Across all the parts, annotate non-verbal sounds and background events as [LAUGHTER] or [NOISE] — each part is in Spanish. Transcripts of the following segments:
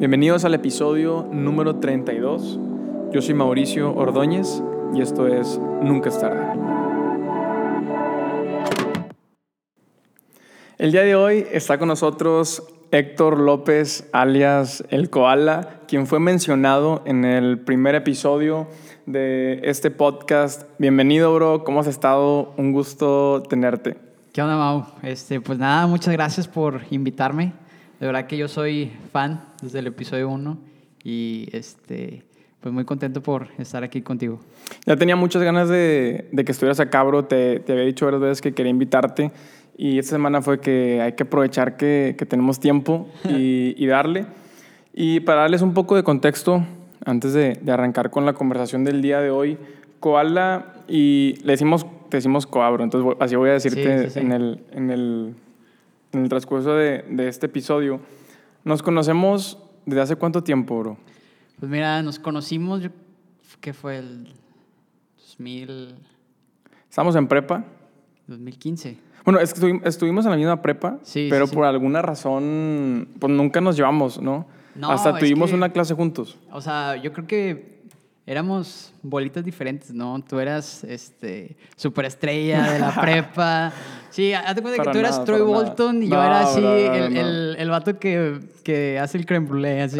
Bienvenidos al episodio número 32. Yo soy Mauricio Ordóñez y esto es Nunca es tarde. El día de hoy está con nosotros Héctor López, alias El Koala, quien fue mencionado en el primer episodio de este podcast. Bienvenido, bro. ¿Cómo has estado? Un gusto tenerte. ¿Qué onda, Mau? Este, pues nada, muchas gracias por invitarme. De verdad que yo soy fan desde el episodio 1 y este, pues muy contento por estar aquí contigo. Ya tenía muchas ganas de, de que estuvieras acá, bro. Te, te había dicho varias veces que quería invitarte y esta semana fue que hay que aprovechar que, que tenemos tiempo y, y, darle. Y para darles un poco de contexto, antes de, de, arrancar con la conversación del día de hoy, Koala y le decimos, te decimos Coabro, entonces así voy a decirte sí, sí, sí. En, el, en, el, en el transcurso de, de este episodio. Nos conocemos desde hace cuánto tiempo, bro? Pues mira, nos conocimos, ¿qué fue el 2000? Estamos en prepa. 2015. Bueno, es que estuvimos en la misma prepa, sí, pero sí, por alguna razón, pues nunca nos llevamos, ¿no? no Hasta tuvimos que, una clase juntos. O sea, yo creo que éramos bolitas diferentes, ¿no? Tú eras este superestrella de la prepa. [LAUGHS] Sí, hazte cuenta que tú eras nada, Troy para Bolton nada. y yo No, era así no, el, no. el, el, vato que, que hace el creme brulee, así.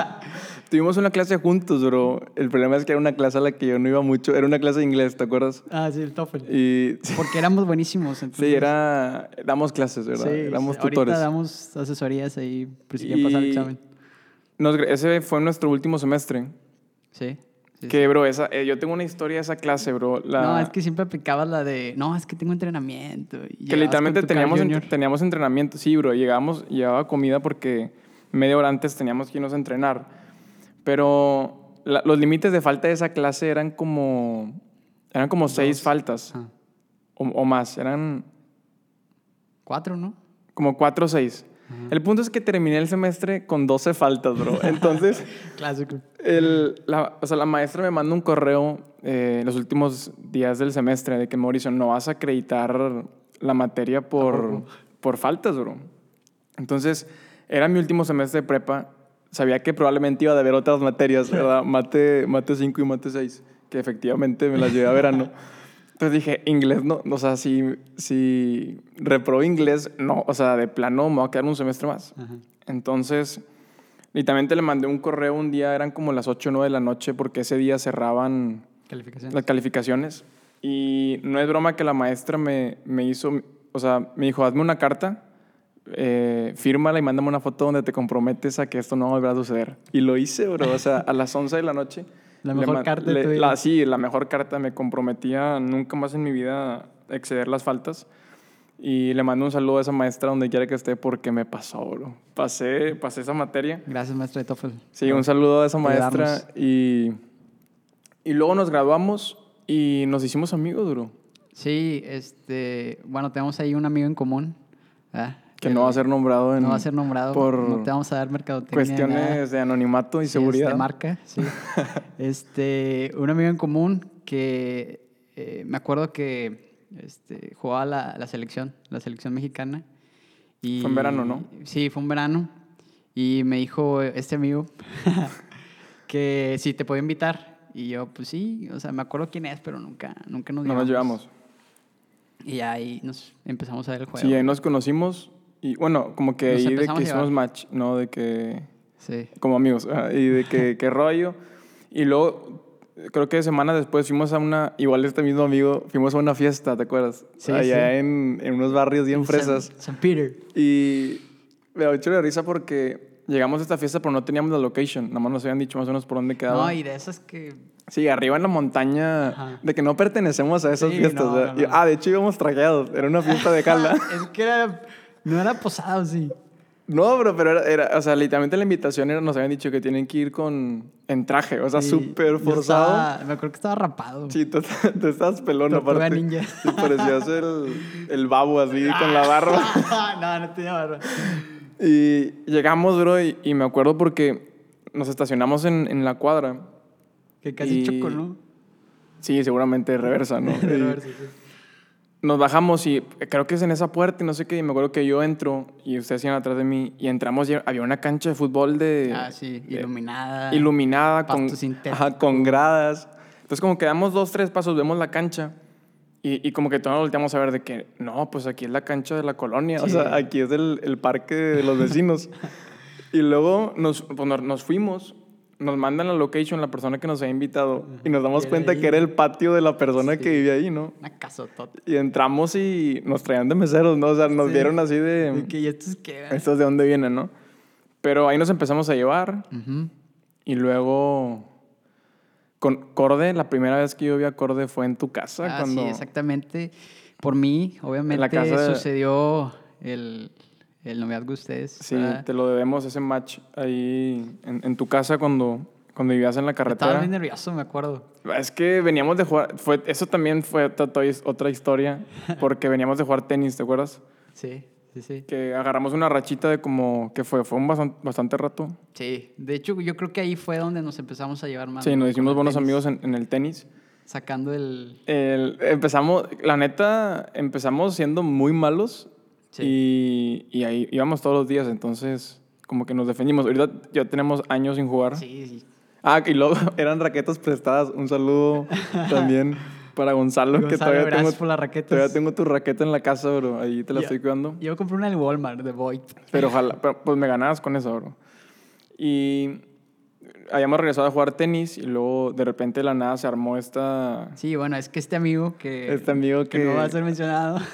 [LAUGHS] Tuvimos una clase juntos, bro. El problema es que era una clase a la que yo no iba mucho. Era una clase de inglés, ¿te acuerdas? ah, sí, el TOEFL. Y... Porque éramos buenísimos. [LAUGHS] Entonces... Sí, era... Damos clases, ¿verdad? Sí, ahorita tutores. damos asesorías ahí, pues si quieren pasar el examen. Nos... Ese fue nuestro último semestre. Sí. Sí que, bro, esa, eh, yo tengo una historia de esa clase, bro. La... No, es que siempre aplicabas la de, no, es que tengo entrenamiento. Y Que literalmente teníamos, teníamos entrenamiento. Sí, bro. Llegábamos, llevaba comida porque media hora antes teníamos que irnos a entrenar. Pero la- los límites de falta de esa clase eran como... Eran como seis faltas. Ah, O, o más. Eran cuatro, ¿no? como cuatro o seis. El punto es que terminé el semestre con 12 faltas, bro. [LAUGHS] Entonces... Clásico. El, la, o sea, la maestra me manda un correo eh, los últimos días del semestre de que Mauricio no vas a acreditar la materia por, por faltas, bro. Entonces, era mi último semestre de prepa. Sabía que probablemente iba a haber otras materias, ¿verdad? [LAUGHS] Mate, mate 5 y mate 6, que efectivamente me las llevé a verano. [LAUGHS] Entonces dije, inglés no, o sea, si, si reprobé inglés, no, o sea, de plano me va a quedar un semestre más. Ajá. Entonces, literalmente le mandé un correo un día, eran como las 8 o 9 de la noche, porque ese día cerraban las calificaciones. Y no es broma que la maestra me, me hizo, o sea, me dijo, hazme una carta, eh, fírmala y mándame una foto donde te comprometes a que esto no va a volver a suceder. Y lo hice, bro, o sea, a las 11 de la noche. La le mejor ma- carta de le- tu vida. la- Sí, la mejor carta. Me comprometía nunca más en mi vida exceder las faltas. Y le mando un saludo a esa maestra donde quiera que esté porque me pasó, bro. Pasé, pasé esa materia. Gracias, maestra de TOEFL. Sí, un saludo a esa maestra. Y, y luego nos graduamos y nos hicimos amigos, bro. Sí, este, bueno, tenemos ahí un amigo en común. ¿verdad? Que no va a ser nombrado en, no va a ser nombrado. por no te vamos a dar mercadotecnia. cuestiones de anonimato y seguridad. de marca, sí. [LAUGHS] este, un amigo en común que eh, me acuerdo que este, jugaba la, la selección, la selección mexicana. Y, Fue en verano, ¿no? Sí, fue en verano. Y me dijo este amigo [LAUGHS] que si te podía invitar. Y yo, pues sí, o sea, me acuerdo quién es, pero nunca, nunca nos no nos llevamos. Y ahí nos empezamos a ver el juego. Sí, ahí nos conocimos. Y bueno, como que ahí de que hicimos match, ¿no? De que Sí. como amigos. Y de que qué rollo. Y luego, creo que semanas después fuimos a una, igual este mismo amigo, fuimos a una fiesta, ¿te acuerdas? Sí, Allá sí. En, en unos barrios bien En fresas. San, San Peter. Y me da de risa porque llegamos a esta fiesta, pero no teníamos la location. Nada más nos habían dicho más o menos por dónde quedaba. No, y de esas que Sí, arriba en la montaña, Ajá. de que no pertenecemos a esas Sí, fiestas. no, no, no. ah, de hecho íbamos trajeados. Era una fiesta de cala. [LAUGHS] es que era, no era posado, sí. no, bro, pero era, era- o sea, literalmente la invitación era, nos habían dicho que tienen que ir con, en traje, o sea, Sí, súper yo forzado. estaba- me acuerdo que estaba rapado. Sí, tú, [LAUGHS] tú estabas pelón Tortuga aparte. ninja. Sí, parecías el, el babo así, con la barba. [LAUGHS] no, no tenía barba. Y llegamos, bro, y, y me acuerdo porque nos estacionamos en, en la cuadra. Que casi Y- chocó, ¿no? Sí, seguramente de reversa, ¿no? De [LAUGHS] reversa, sí. Nos bajamos y creo que es en esa puerta y no sé qué. Y me acuerdo que yo entro y ustedes iban atrás de mí y entramos y había una cancha de fútbol de. Ah, sí, de- iluminada. iluminada con, ajá, con gradas. Entonces, como que damos dos, tres pasos, vemos la cancha y, y como que todos nos volteamos a ver de que, no, pues aquí es la cancha de la colonia, o sea, aquí es el, el parque de los vecinos. [LAUGHS] y luego nos, pues, nos fuimos, nos mandan la location, la persona que nos había invitado, y nos damos cuenta ahí. que era el patio de la persona Sí. que vivía ahí, ¿no? Una casotota. Y entramos y nos traían de meseros, ¿no? O sea, nos Sí. vieron así de, Y que, ¿y estos qué? ¿estos de dónde vienen, no? Pero ahí nos empezamos a llevar. Ujú. Y luego con Corde, la primera vez que yo vi a Corde fue en tu casa. Ah, cuando, sí, exactamente. Por mí, obviamente, casa de- sucedió el, el noviazgo de ustedes. Sí, ¿verdad? te lo debemos ese match ahí en, en tu casa cuando, cuando vivías en la Estaba carretera. bien nervioso, me acuerdo. Es que veníamos de jugar, fue, eso también fue otra, otra historia, [LAUGHS] porque veníamos de jugar tenis, ¿te acuerdas? Sí, sí, sí. Que agarramos una rachita de como, que fue? Fue un bastante, bastante rato. Sí, de hecho, yo creo que ahí fue donde nos empezamos a llevar más. Sí, ¿no? nos hicimos buenos tenis, amigos en, en el tenis. Sacando el. El- empezamos, la neta, empezamos siendo muy malos y, y ahí íbamos todos los días, entonces como que nos defendimos. Ahorita ya tenemos años sin jugar. Sí, sí. Ah, y luego [LAUGHS] eran raquetas prestadas. Un saludo [LAUGHS] también para Gonzalo, que Gonzalo, todavía tengo, por las raquetas. todavía tengo tu raqueta en la casa, bro. Ahí te la Ya. estoy cuidando. Yo compré una en Walmart de Void. Pero ojalá, pero, pues me ganabas con eso, bro. Y habíamos regresado a jugar tenis y luego de repente de la nada se armó esta... Sí, bueno, es que este amigo que. Este amigo que- no va a ser mencionado. [LAUGHS]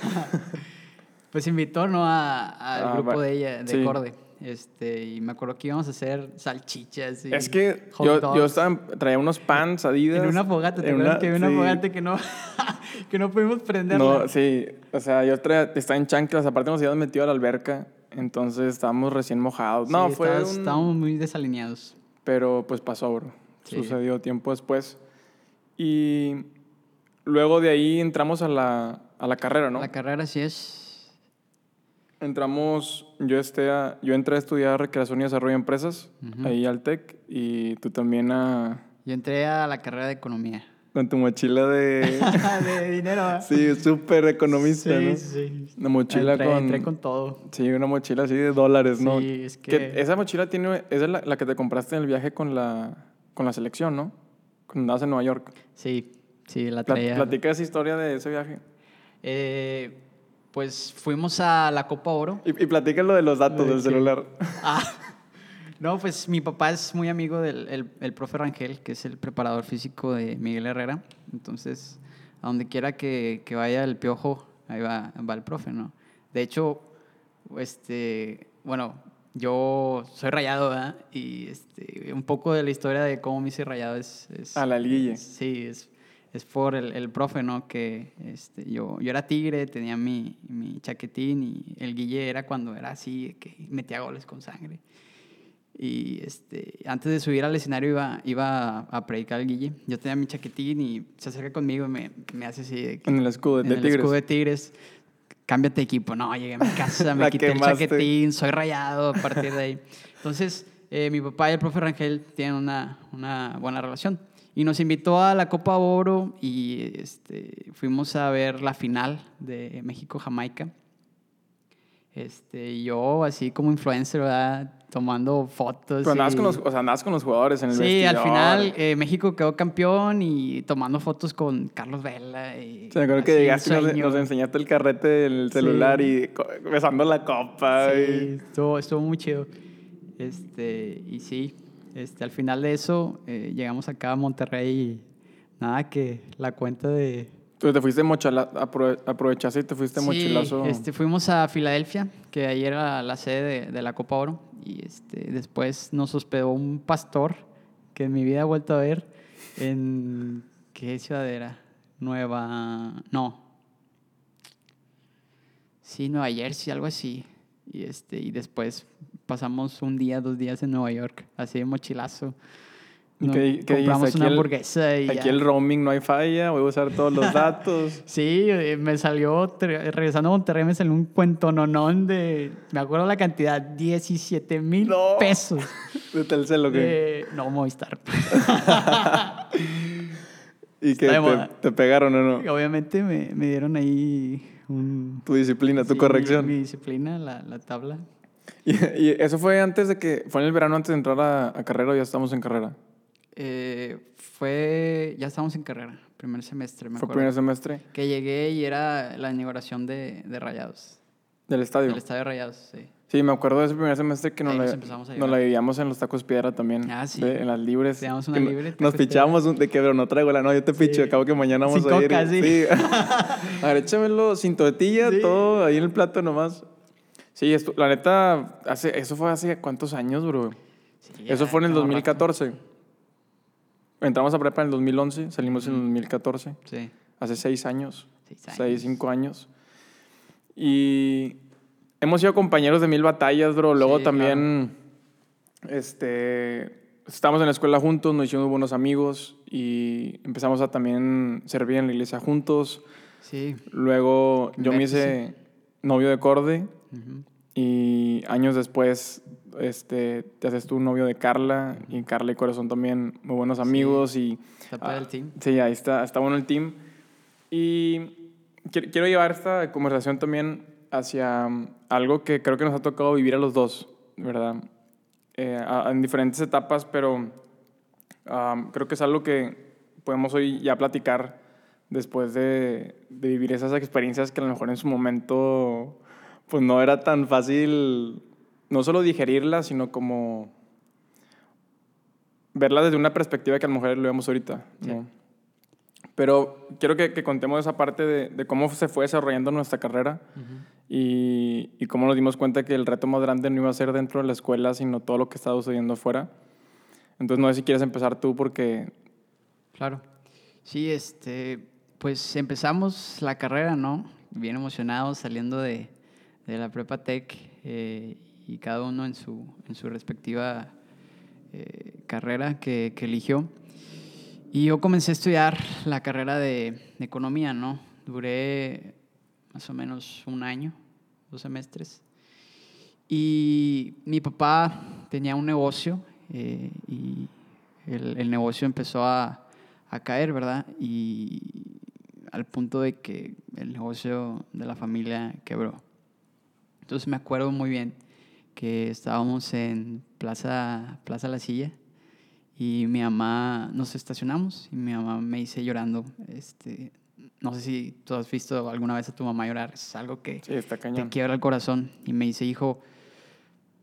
pues invitó, ¿no? A- al Ah, grupo de ella, de sí. Corde. Este, y me acuerdo que íbamos a hacer salchichas. Y Es que hot yo, dogs. yo estaba, traía unos pants Adidas. En una fogata, ¿te acuerdas que había una sí. fogata que no, [LAUGHS] que no pudimos prenderla? No, sí. O sea, yo traía, estaba en chanclas. Aparte nos habíamos metido a la alberca. Entonces estábamos recién mojados. Sí, no, fue estabas- un... Estábamos muy desalineados. Pero pues pasó, bro. Sí. Sucedió tiempo después. Y luego de ahí entramos a la, a la carrera, ¿no? La carrera sí es... Entramos, yo, este a- yo entré a estudiar recreación y desarrollo de empresas, ahí al TEC, y tú también a, Yo entré a la carrera de economía. con tu mochila de... [LAUGHS] de dinero, ¿verdad? sí, súper economista, sí, ¿no? sí. Una mochila entré, con... entré con todo. Sí, una mochila así de dólares, ¿no? Sí, es que- Esa mochila tiene... Esa es la, la que te compraste en el viaje con la, con la selección, ¿no? Cuando andabas en Nueva York. Sí, sí, la Pla- traía. Platica esa historia de ese viaje. Eh, pues fuimos a la Copa Oro. Y, y platica lo de los datos ¿De del celular. Ah, [LAUGHS] no, pues mi papá es muy amigo del el, el profe Rangel, que es el preparador físico de Miguel Herrera. Entonces, a donde quiera que, que vaya el piojo, ahí va, va el profe, ¿no? De hecho, este, bueno, yo soy rayado, ¿verdad? Y este, un poco de la historia de cómo me hice rayado es... es A la liguilla. Sí, es, es por el, el profe, ¿no? Que este, yo, yo era tigre, tenía mi, mi chaquetín y el guille era cuando era así, que metía goles con sangre. Y este, antes de subir al escenario iba, iba a, a predicar el guille. Yo tenía mi chaquetín y se acerca conmigo y me, me hace así de que- En el escudo de, en de el Tigres. escudo de Tigres. Cámbiate de equipo. No, llegué a mi casa, [LAUGHS] me quité quemaste. el chaquetín, soy rayado a partir de ahí. Entonces, eh, mi papá y el profe Rangel tienen una, una buena relación. Y nos invitó a la Copa Oro y este, fuimos a ver la final de México-Jamaica. Este, yo, así como influencer, ¿verdad? tomando fotos. Pero andabas y- con, los, o sea, andabas con los jugadores en el Sí, vestidor. al final eh, México quedó campeón y tomando fotos con Carlos Vela. Y Sí, me acuerdo que llegaste y nos, nos enseñaste el carrete del celular Sí. y besando la copa. Sí, y- estuvo, estuvo muy chido. Este, y sí, este, al final de eso eh, llegamos acá a Monterrey y nada que la cuenta de... Tú te fuiste mochila, aprove- aprovechaste y te fuiste Sí, mochilazo. este, fuimos a Filadelfia, que ahí era la sede de, de la Copa Oro. Y este, después nos hospedó un pastor que en mi vida he vuelto a ver en... ¿Qué ciudad era? Nueva... No. Sí, Nueva Jersey, algo así. Y, este, y después pasamos un día, dos días en Nueva York, así de mochilazo. ¿Y No, qué- qué compramos dijiste? una el- hamburguesa y Aquí ya. el roaming no hay falla, voy a usar todos los [LAUGHS] datos. Sí, eh, me salió, regresando a Monterrey, me salió un cuento nonón de, me acuerdo la cantidad, 17 mil No. pesos. [LAUGHS] de Telcel, ¿o qué? De, no, Movistar. [LAUGHS] ¿Y que te, te pegaron o no? Y obviamente me, me dieron ahí un... Tu disciplina, tu sí, corrección. Mi, mi disciplina, la, la tabla. Y, y eso fue antes de que, fue en el verano antes de entrar a, a carrera o ya estamos en carrera. Eh, fue... Ya estábamos en carrera, primer semestre, me Fue acuerdo. primer semestre Que llegué y era la inauguración de, de Rayados. del estadio. Del estadio de Rayados, sí. Sí, me acuerdo de ese primer semestre que nos, la, nos la vivíamos en los tacos piedra también. Ah, sí. de- en las libres. Teníamos una libre, Nos tacos pichábamos un- de que, pero no traigo la no, yo te picho, Sí. acabo que mañana vamos Sin a ir. coca, sí. [LAUGHS] a ver, échamelo sin tortilla, Sí. todo ahí en el plato nomás. Sí, esto, la neta, hace, eso fue hace cuántos años, bro. Sí, Eso fue en el tengo rato. 2014. Entramos a prepa en el 2011, salimos en el 2014. Sí. Hace seis años. Seis años. Seis, cinco años. Y hemos sido compañeros de mil batallas, bro. Luego Sí, también, este, estábamos en la escuela juntos, nos hicimos buenos amigos y empezamos a también servir en la iglesia juntos. Sí. Luego yo me hice novio de Corde Ujú. y años después este, te haces tú novio de Carla y Carla y Corazón también muy buenos amigos y Está para el team. Sí, ahí está, está bueno el team. Y qui- quiero llevar esta conversación también hacia um, algo que creo que nos ha tocado vivir a los dos, ¿verdad? Eh, a- en diferentes etapas, pero um, creo que es algo que podemos hoy ya platicar después de, de vivir esas experiencias que a lo mejor en su momento pues no era tan fácil, no solo digerirlas, sino como verla desde una perspectiva que a lo mejor lo vemos ahorita. ¿no? Pero quiero que, que contemos esa parte de, de cómo se fue desarrollando nuestra carrera y, y cómo nos dimos cuenta que el reto más grande no iba a ser dentro de la escuela, sino todo lo que estaba sucediendo afuera. Entonces, no sé si quieres empezar tú porque... Claro. Sí, este, pues empezamos la carrera, ¿no? Bien emocionados saliendo de, de la prepa tech eh, y cada uno en su, en su respectiva eh, carrera que, que eligió. Y yo comencé a estudiar la carrera de, de economía, ¿no? Duré más o menos un año, dos semestres. Y mi papá tenía un negocio eh, y el, el negocio empezó a, a caer, ¿verdad? Y al punto de que el negocio de la familia quebró. Entonces me acuerdo muy bien que estábamos en Plaza, Plaza La Silla y mi mamá, nos estacionamos y mi mamá me dice llorando, este, no sé si tú has visto alguna vez a tu mamá llorar, es algo que Sí, te quiebra el corazón y me dice, hijo,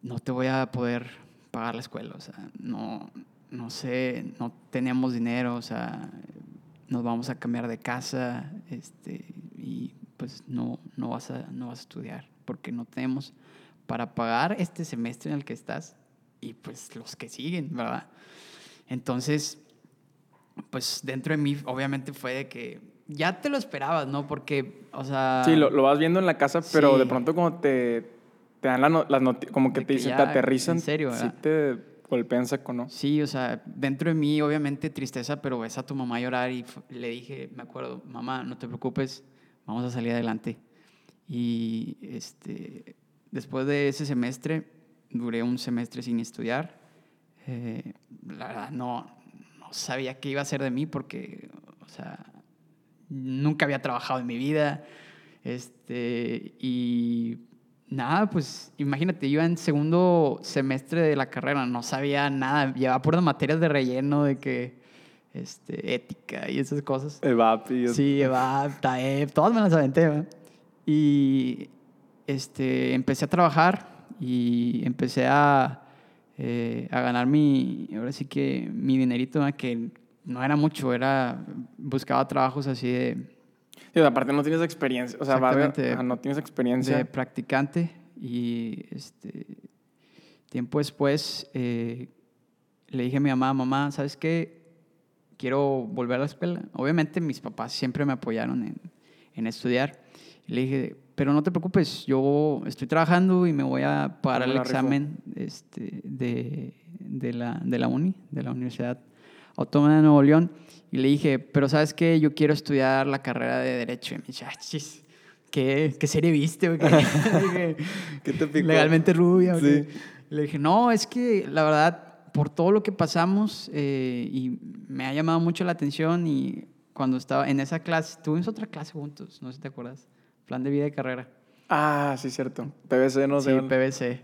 no te voy a poder pagar la escuela, o sea, no, no sé, no tenemos dinero, o sea, nos vamos a cambiar de casa, este, y pues no, no, vas a, no vas a estudiar, porque no tenemos para pagar este semestre en el que estás y pues los que siguen, ¿verdad? Entonces, pues dentro de mí obviamente fue de que ya te lo esperabas, ¿no? Porque, o sea... Sí, lo, lo vas viendo en la casa, pero Sí. de pronto como te, te dan la no- las noticias, como que te dicen, ya, te aterrizan, en serio, sí ¿verdad? te golpean seco, ¿no? Sí, o sea, dentro de mí obviamente tristeza, pero ves a tu mamá llorar y le dije, me acuerdo, mamá, no te preocupes, vamos a salir adelante. Y este, después de ese semestre, duré un semestre sin estudiar. Eh, la verdad, no, no sabía qué iba a hacer de mí porque, o sea, nunca había trabajado en mi vida. Este, y nada, pues imagínate, yo en segundo semestre de la carrera no sabía nada, llevaba puras materias de relleno, de que, este, ética y esas cosas. El VAPI. Sí, EVAP, TAEP, todas me las aventé, ¿verdad? Y este, empecé a trabajar y empecé a, eh, a ganar mi, ahora sí que mi dinerito, ¿verdad? que no era mucho, era, buscaba trabajos así de, Sí, aparte no tienes experiencia, o sea, va de- no tienes experiencia. de practicante y este, tiempo después eh, le dije a mi mamá, mamá, ¿sabes qué? Quiero volver a la escuela. Obviamente mis papás siempre me apoyaron en, en estudiar. Y le dije, pero no te preocupes, yo estoy trabajando y me voy a pagar el la rifo". examen este, de, de, la, de la uni, de la Universidad Autónoma de Nuevo León. Y le dije, pero ¿sabes qué? Yo quiero estudiar la carrera de Derecho. Y me dice, "Ah, chis, ¿qué, qué serie viste? qué?" [LAUGHS] Dije, [LAUGHS] ¿Qué te picó? Legalmente rubia. Le dije, no, es que la verdad, por todo lo que pasamos, eh, y me ha llamado mucho la atención y cuando estaba en esa clase, tuvimos otra clase juntos, no sé si te acuerdas. Plan de vida y carrera. Ah, sí, cierto. PVC, no Sí, sé.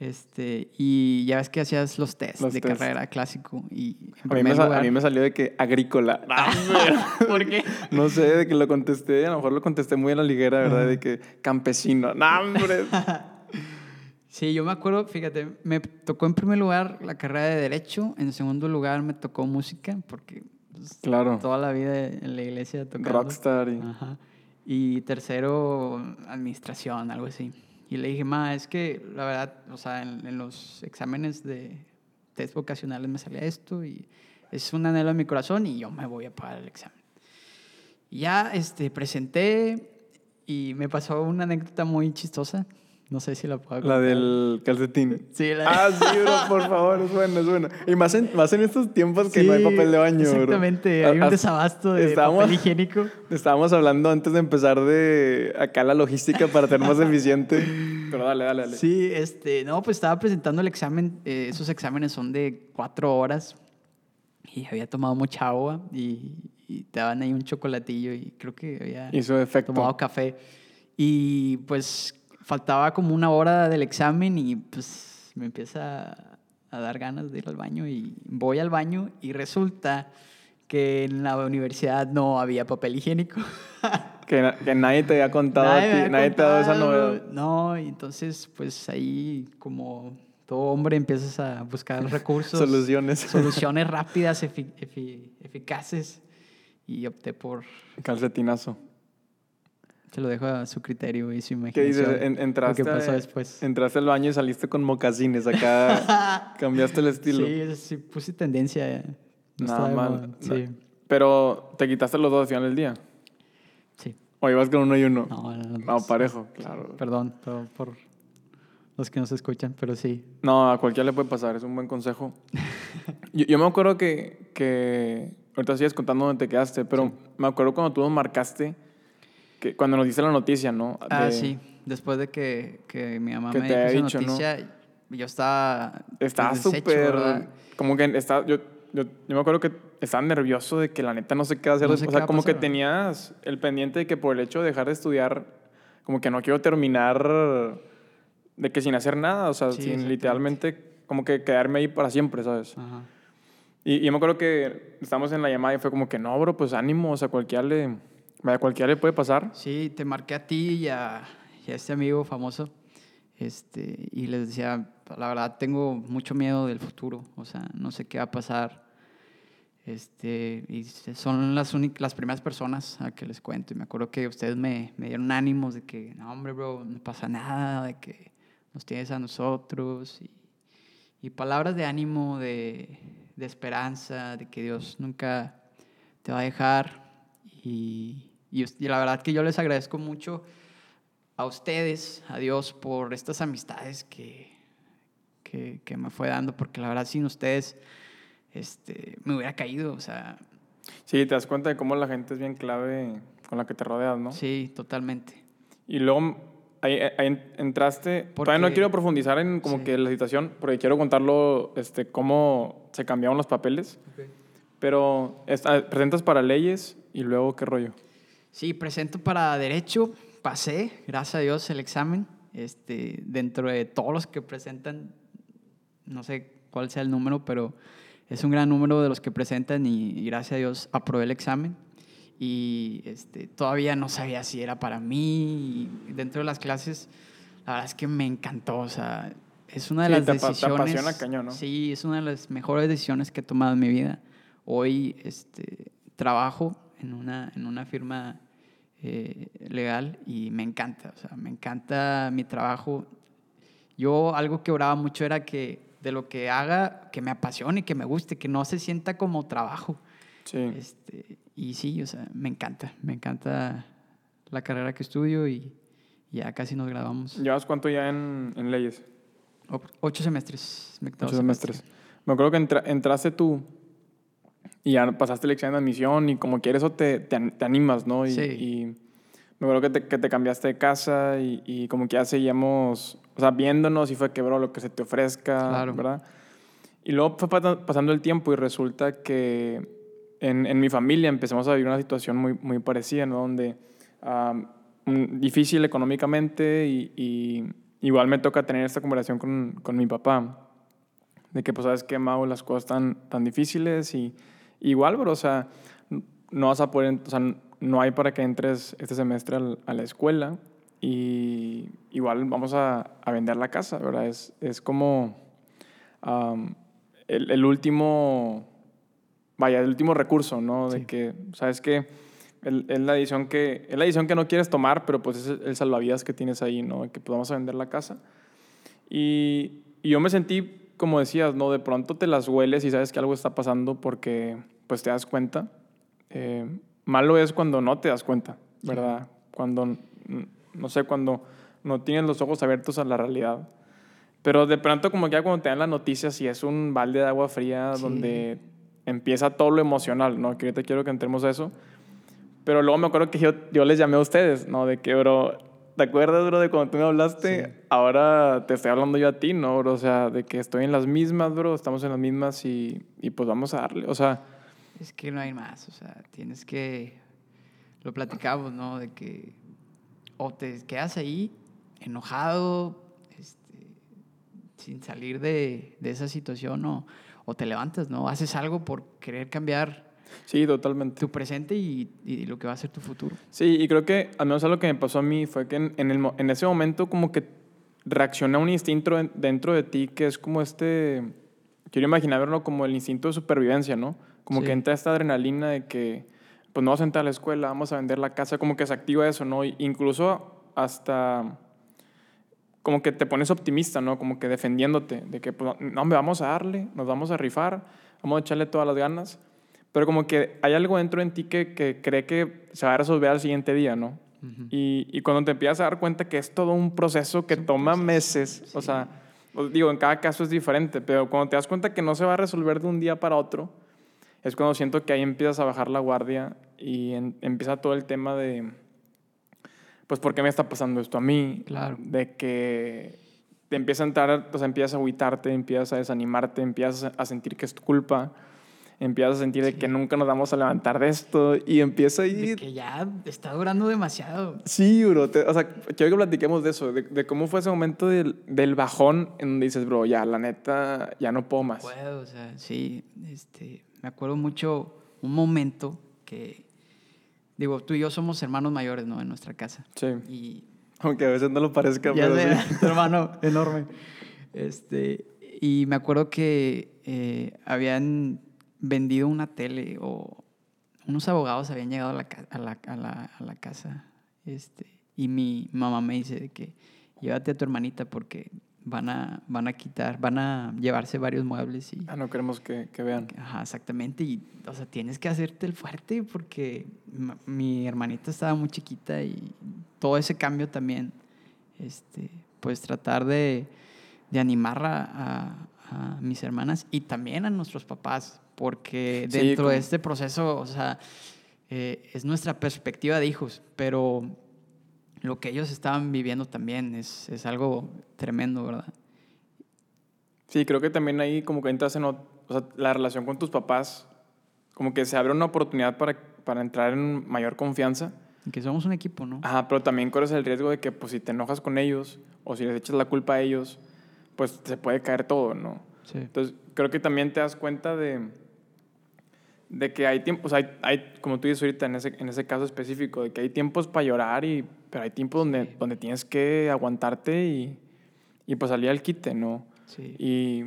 Este, y ya ves que hacías los test Los de test. carrera clásico. Y A mí, me, a mí salió de que agrícola. [LAUGHS] ¿Por qué? [LAUGHS] No sé, de que lo contesté, a lo mejor lo contesté muy a la ligera, ¿verdad? De que campesino. ¡No, hombre! [LAUGHS] Sí, yo me acuerdo, fíjate, me tocó en primer lugar la carrera de Derecho, en segundo lugar me tocó música, porque pues, Claro. toda la vida en la iglesia tocando. Rockstar. Y... Ajá. Y tercero, administración, algo así. Y le dije, ma, es que la verdad, o sea, en, en los exámenes de test vocacionales me salía esto y es un anhelo en mi corazón y yo me voy a pagar el examen. Y ya este, presenté y me pasó una anécdota muy chistosa. No sé si la puedo La contar. del calcetín. Sí, la Ah, sí, bro, por favor, es bueno, es bueno. Y más en, más en estos tiempos que no hay Sí, papel de baño, bro. Exactamente, Ah, hay un ah, desabasto de estábamos- papel higiénico. [LAUGHS] Estábamos hablando antes de empezar de acá la logística para ser más eficiente. Pero dale, dale, dale. Sí, este, no, pues estaba presentando el examen. eh, esos exámenes son de cuatro horas y había tomado mucha agua y, y te daban ahí un chocolatillo y creo que había Hizo efecto. tomado café. Y pues faltaba como una hora del examen y pues me empieza a dar ganas de ir al baño y voy al baño y resulta que en la universidad no había papel higiénico. [LAUGHS] Que, que nadie te había contado Nadie nadie te ha dado esa contado, novedad. No, y entonces pues ahí como todo hombre empiezas a buscar [LAUGHS] recursos. Soluciones. Soluciones [LAUGHS] rápidas, efi- efi- eficaces. Y opté por... Calcetinazo. Se lo dejo a su criterio y su ¿Qué dices? imaginación. En- entraste, Lo que pasó después. entraste al baño y saliste con mocasines. Acá [LAUGHS] cambiaste el estilo. Sí, sí, puse tendencia. No Nada mal. Sí, Pero te quitaste los dos al final del día. sí. O ibas con uno y uno. No, no, no, No, sí. parejo, claro. Perdón por, los que nos escuchan, pero sí. No, a cualquiera le puede pasar, es un buen consejo. [LAUGHS] yo, yo me acuerdo que, que, ahorita sigues contando dónde te quedaste, pero me acuerdo cuando tú nos marcaste, que cuando nos diste la noticia, ¿no? Ah, De- sí. Después de que, que mi mamá Que me dijo dicho, ¿no? noticia, yo estaba... Estaba súper, como que está, yo, yo, yo me acuerdo que estaba nervioso de que la neta no sé qué hacer, No o sé qué sea, como que pasar. tenías el pendiente de que por el hecho de dejar de estudiar, como que no quiero terminar de que sin hacer nada, o sea, Sí, sin literalmente como que quedarme ahí para siempre, ¿sabes? Ajá. Y, y yo me acuerdo que estábamos en la llamada y fue como que, no, bro, pues ánimo, o sea, cualquiera le, vaya, cualquiera le puede pasar. Sí, te marqué a ti y a, y a este amigo famoso. Este, y les decía, la verdad, tengo mucho miedo del futuro. O sea, no sé qué va a pasar. Este, y son las, las primeras personas a que les cuento. Y me acuerdo que ustedes me, me dieron ánimos de que, no, hombre, bro, no pasa nada, de que nos tienes a nosotros. Y, y palabras de ánimo, de, de esperanza, de que Dios nunca te va a dejar. Y, y, y la verdad que yo les agradezco mucho a ustedes, a Dios, por estas amistades que, que, que me fue dando, porque la verdad sin ustedes este, me hubiera caído, o sea, Sí, te das cuenta de cómo la gente es bien clave con la que te rodeas, ¿no? sí, totalmente. Y luego ahí, ahí en- entraste, Porque- todavía no quiero profundizar en como Sí. que la situación, porque quiero contarlo, este, cómo se cambiaron los papeles, pero esta- presentas para leyes y luego qué rollo. Sí, presento para Derecho, pasé, gracias a Dios, el examen. Este, dentro de todos los que presentan, no sé cuál sea el número, pero es un gran número de los que presentan y, y gracias a Dios aprobé el examen. Y este, todavía no sabía si era para mí. Y dentro de las clases, la verdad es que me encantó. O sea, es una de Sí, las te te decisiones. apasiona cañón, ¿no? Sí, es una de las mejores decisiones que he tomado en mi vida. Hoy este, trabajo en una, en una firma eh, legal y me encanta, o sea, me encanta mi trabajo. Yo algo que oraba mucho era que de lo que haga, que me apasione, que me guste, que no se sienta como trabajo. Sí. Este, y sí, o sea, me encanta, me encanta la carrera que estudio y ya casi nos graduamos. ¿Llevas cuánto ya en, en leyes? O- Ocho semestres. Ocho semestres. Me acuerdo que entra- entraste tú y ya pasaste el examen de admisión y como que eso te, te, te animas, ¿no? Y, Sí. y me acuerdo que te, que te cambiaste de casa y, y como que ya seguíamos, o sea, viéndonos y fue que, bro, lo que se te ofrezca, Claro. ¿verdad? Y luego fue pasando el tiempo y resulta que en, en, mi familia empezamos a vivir una situación muy, muy parecida, ¿no? Donde um, difícil económicamente y, y, igual me toca tener esta conversación con, con, mi papá. De que, pues, ¿sabes qué, Mau? Las cosas están tan difíciles y igual, bro, o sea, no vas a poder, o sea, no hay para que entres este semestre a la escuela y igual vamos a, a vender la casa, ¿verdad? Es, es como um, el, el último vaya, el último recurso, ¿no? De que, ¿sabes qué? Es la edición que, es la edición que no quieres tomar, pero pues es el salvavidas que tienes ahí, ¿no? Que podamos vender la casa. Y, y, yo me sentí, como decías, ¿no? De pronto te las hueles y sabes que algo está pasando porque pues te das cuenta. Eh, malo es cuando no te das cuenta, ¿verdad? Cuando, no sé, cuando no tienes los ojos abiertos a la realidad. Pero de pronto como que ya cuando te dan las noticias y es un balde de agua fría donde empieza todo lo emocional, ¿no? Que ahorita quiero que entremos a eso. Pero luego me acuerdo que yo, yo les llamé a ustedes, ¿no? De que, bro, ¿te acuerdas, bro, de cuando tú me hablaste? Ahora te estoy hablando yo a ti, ¿no, bro? O sea, de que estoy en las mismas, bro, estamos en las mismas y, y pues vamos a darle, o sea... Es que no hay más, o sea, tienes que... Lo platicamos, ¿no? De que o te quedas ahí enojado, este, sin salir de, de esa situación, o o te levantas, ¿no? Haces algo por querer cambiar. Sí, totalmente. Tu presente y, y lo que va a ser tu futuro. Sí, y creo que al menos algo que me pasó a mí fue que en, en, el, en ese momento como que reacciona un instinto dentro de ti que es como este, quiero imaginarlo como el instinto de supervivencia, ¿no? Como que entra esta adrenalina de que, pues no vas a entrar a la escuela, vamos a vender la casa, como que se activa eso, ¿no? Incluso hasta como que te pones optimista, ¿no? Como que defendiéndote, de que, pues, no, me vamos a darle, nos vamos a rifar, vamos a echarle todas las ganas. Pero como que hay algo dentro en ti que, que cree que se va a resolver al siguiente día, ¿no? y, y, cuando te empiezas a dar cuenta que es todo un proceso que toma meses, o sea, pues, digo, en cada caso es diferente, pero cuando te das cuenta que no se va a resolver de un día para otro, es cuando siento que ahí empiezas a bajar la guardia y empieza todo el tema de pues, ¿por qué me está pasando esto a mí? Claro. De que te empieza a entrar, o sea, empiezas a agüitarte, empiezas a desanimarte, empiezas a sentir que es tu culpa, empiezas a sentir de que nunca nos vamos a levantar de esto y empieza a ir... De que ya está durando demasiado. Sí, bro. o sea, quiero que platiquemos de eso, de, cómo fue ese momento del, del, bajón en donde dices, bro, ya, la neta, ya no puedo más. No puedo, o sea, sí. Este, me acuerdo mucho un momento que Digo, tú y yo somos hermanos mayores, ¿no? En nuestra casa. Sí. Y, Aunque a veces no lo parezca, ya pero sí. [LAUGHS] hermano [LAUGHS] enorme. Este, y me acuerdo que eh, habían vendido una tele o unos abogados habían llegado a la, a la, a la, a la casa. Este, y mi mamá me dice que llévate a tu hermanita porque van a, van a quitar, van a llevarse varios muebles y... Ah, no queremos que, que vean. Ajá, exactamente. Y, o sea, tienes que hacerte el fuerte porque mi hermanita estaba muy chiquita y todo ese cambio también, este, pues tratar de, de animar a, a, mis hermanas y también a nuestros papás, porque dentro de este proceso, o sea, eh, es nuestra perspectiva de hijos, pero lo que ellos estaban viviendo también es, es algo tremendo, ¿verdad? Sí, creo que también ahí como que entras en o sea, la relación con tus papás, como que se abre una oportunidad para, para entrar en mayor confianza. Que somos un equipo, ¿no? Ajá, pero también corres el riesgo de que pues si te enojas con ellos o si les echas la culpa a ellos, pues se puede caer todo, ¿no? Sí. Entonces, creo que también te das cuenta de, de que hay tiempos, hay, hay, como tú dices ahorita en ese, en ese caso específico, de que hay tiempos para llorar, y, pero hay tiempos donde, donde tienes que aguantarte y, y pues salir al quite, ¿no? Sí. Y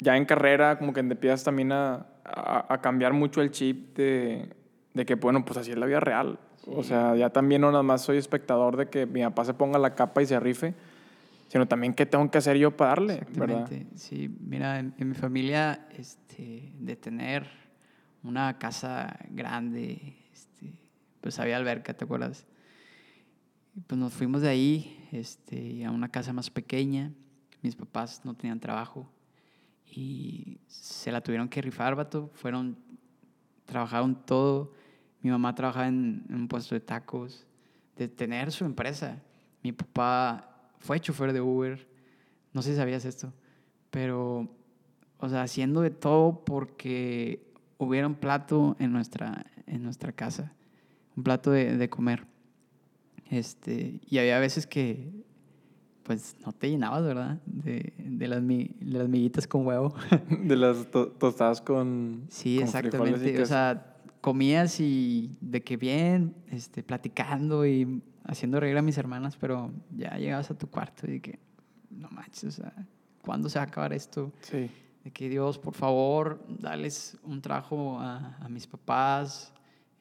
ya en carrera como que empiezas también a, a, a, cambiar mucho el chip de, de que, bueno, pues así es la vida real. Sí. O sea, ya también no nada más soy espectador de que mi papá se ponga la capa y se arrife, sino también qué tengo que hacer yo para darle, ¿verdad? Sí, mira, en, en mi familia, este, de tener una casa grande, este, pues había alberca, ¿te acuerdas? Pues nos fuimos de ahí este, a una casa más pequeña. Mis papás no tenían trabajo y se la tuvieron que rifar, vato. Fueron, trabajaron todo. Mi mamá trabajaba en, en un puesto de tacos, de tener su empresa. Mi papá fue chofer de Uber. No sé si sabías esto, pero, o sea, haciendo de todo porque hubiera un plato en nuestra, en nuestra casa, un plato de, de comer. Este, y había veces que, pues, no te llenabas, ¿verdad? De, de, las, mi- de las miguitas con huevo. [LAUGHS] De las to- tostadas con. Sí, con exactamente. O sea, comías y de que bien, este, platicando y haciendo reír a mis hermanas, pero ya llegabas a tu cuarto y de que, no manches, o sea, ¿cuándo se va a acabar esto? Sí. De que Dios, por favor, dales un trabajo a, mis papás,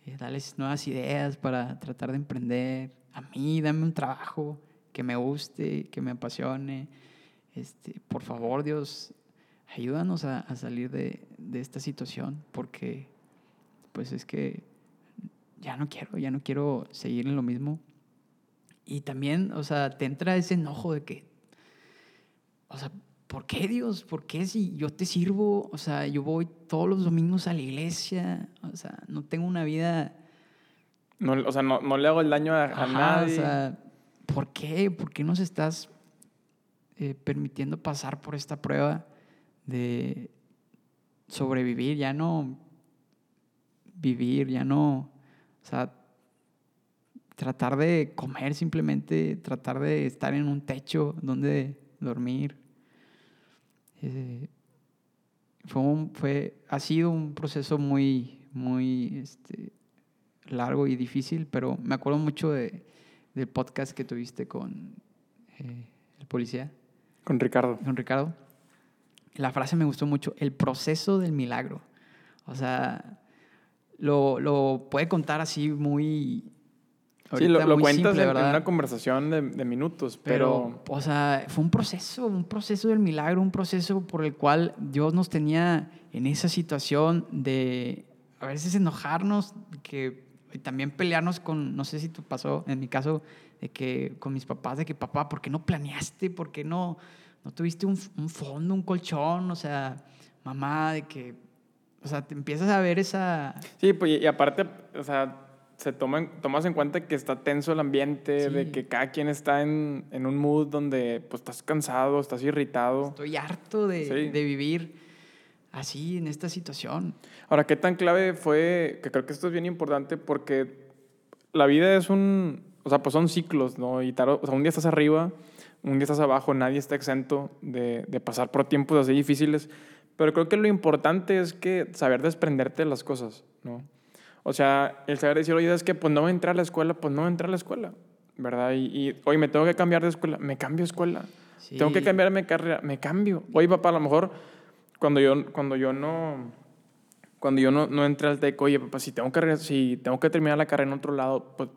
eh, dales nuevas ideas para tratar de emprender. A mí, dame un trabajo que me guste, que me apasione. Este, por favor, Dios, ayúdanos a, a salir de, de esta situación, porque pues es que ya no quiero, ya no quiero seguir en lo mismo. Y también, o sea, te entra ese enojo de que, o sea, ¿por qué Dios? ¿Por qué si yo te sirvo? O sea, yo voy todos los domingos a la iglesia, o sea, no tengo una vida... No, o sea, no, no le hago el daño a, a Ajá, nadie. O sea, ¿por qué? ¿Por qué nos estás eh, permitiendo pasar por esta prueba de sobrevivir? Ya no vivir, ya no, o sea, tratar de comer simplemente, tratar de estar en un techo donde dormir. Eh, fue, un- fue, ha sido un proceso muy, muy este, largo y difícil, pero me acuerdo mucho de, del podcast que tuviste con eh, el policía, Con Ricardo. con Ricardo. La frase me gustó mucho, el proceso del milagro. O sea, lo, lo puede contar así muy... Sí, lo, lo cuentas simple, en- en, una conversación de, de minutos, pero, Pero, o sea, fue un proceso, un proceso del milagro, un proceso por el cual Dios nos tenía en esa situación de a veces enojarnos, que y también pelearnos con, no sé si tú pasó, en mi caso, de que con mis papás, de que papá, ¿por qué no planeaste? ¿Por qué no, no tuviste un, un fondo, un colchón? O sea, mamá, de que, o sea, te empiezas a ver esa... sí, pues y aparte, o sea, se toman, tomas en cuenta que está tenso el ambiente, Sí. de que cada quien está en, en un mood donde pues estás cansado, estás irritado. Estoy harto de, Sí. de vivir así, en esta situación. Ahora, ¿qué tan clave fue? Que creo que esto es bien importante porque la vida es un, o sea, pues son ciclos, ¿no? Y tarde- o sea, un día estás arriba, un día estás abajo, nadie está exento de, de pasar por tiempos así difíciles, pero creo que lo importante es que saber desprenderte de las cosas, ¿no? O sea, el saber decir, oye, es que pues no voy a entrar a la escuela, pues no voy a entrar a la escuela, ¿verdad? Y, y oye, me tengo que cambiar de escuela, me cambio de escuela. Sí. Tengo que cambiarme de carrera, me cambio. Oye, papá, a lo mejor cuando yo, cuando yo no cuando yo no, no entré al TEC, oye, papá, si tengo, que, si tengo que terminar la carrera en otro lado, pues,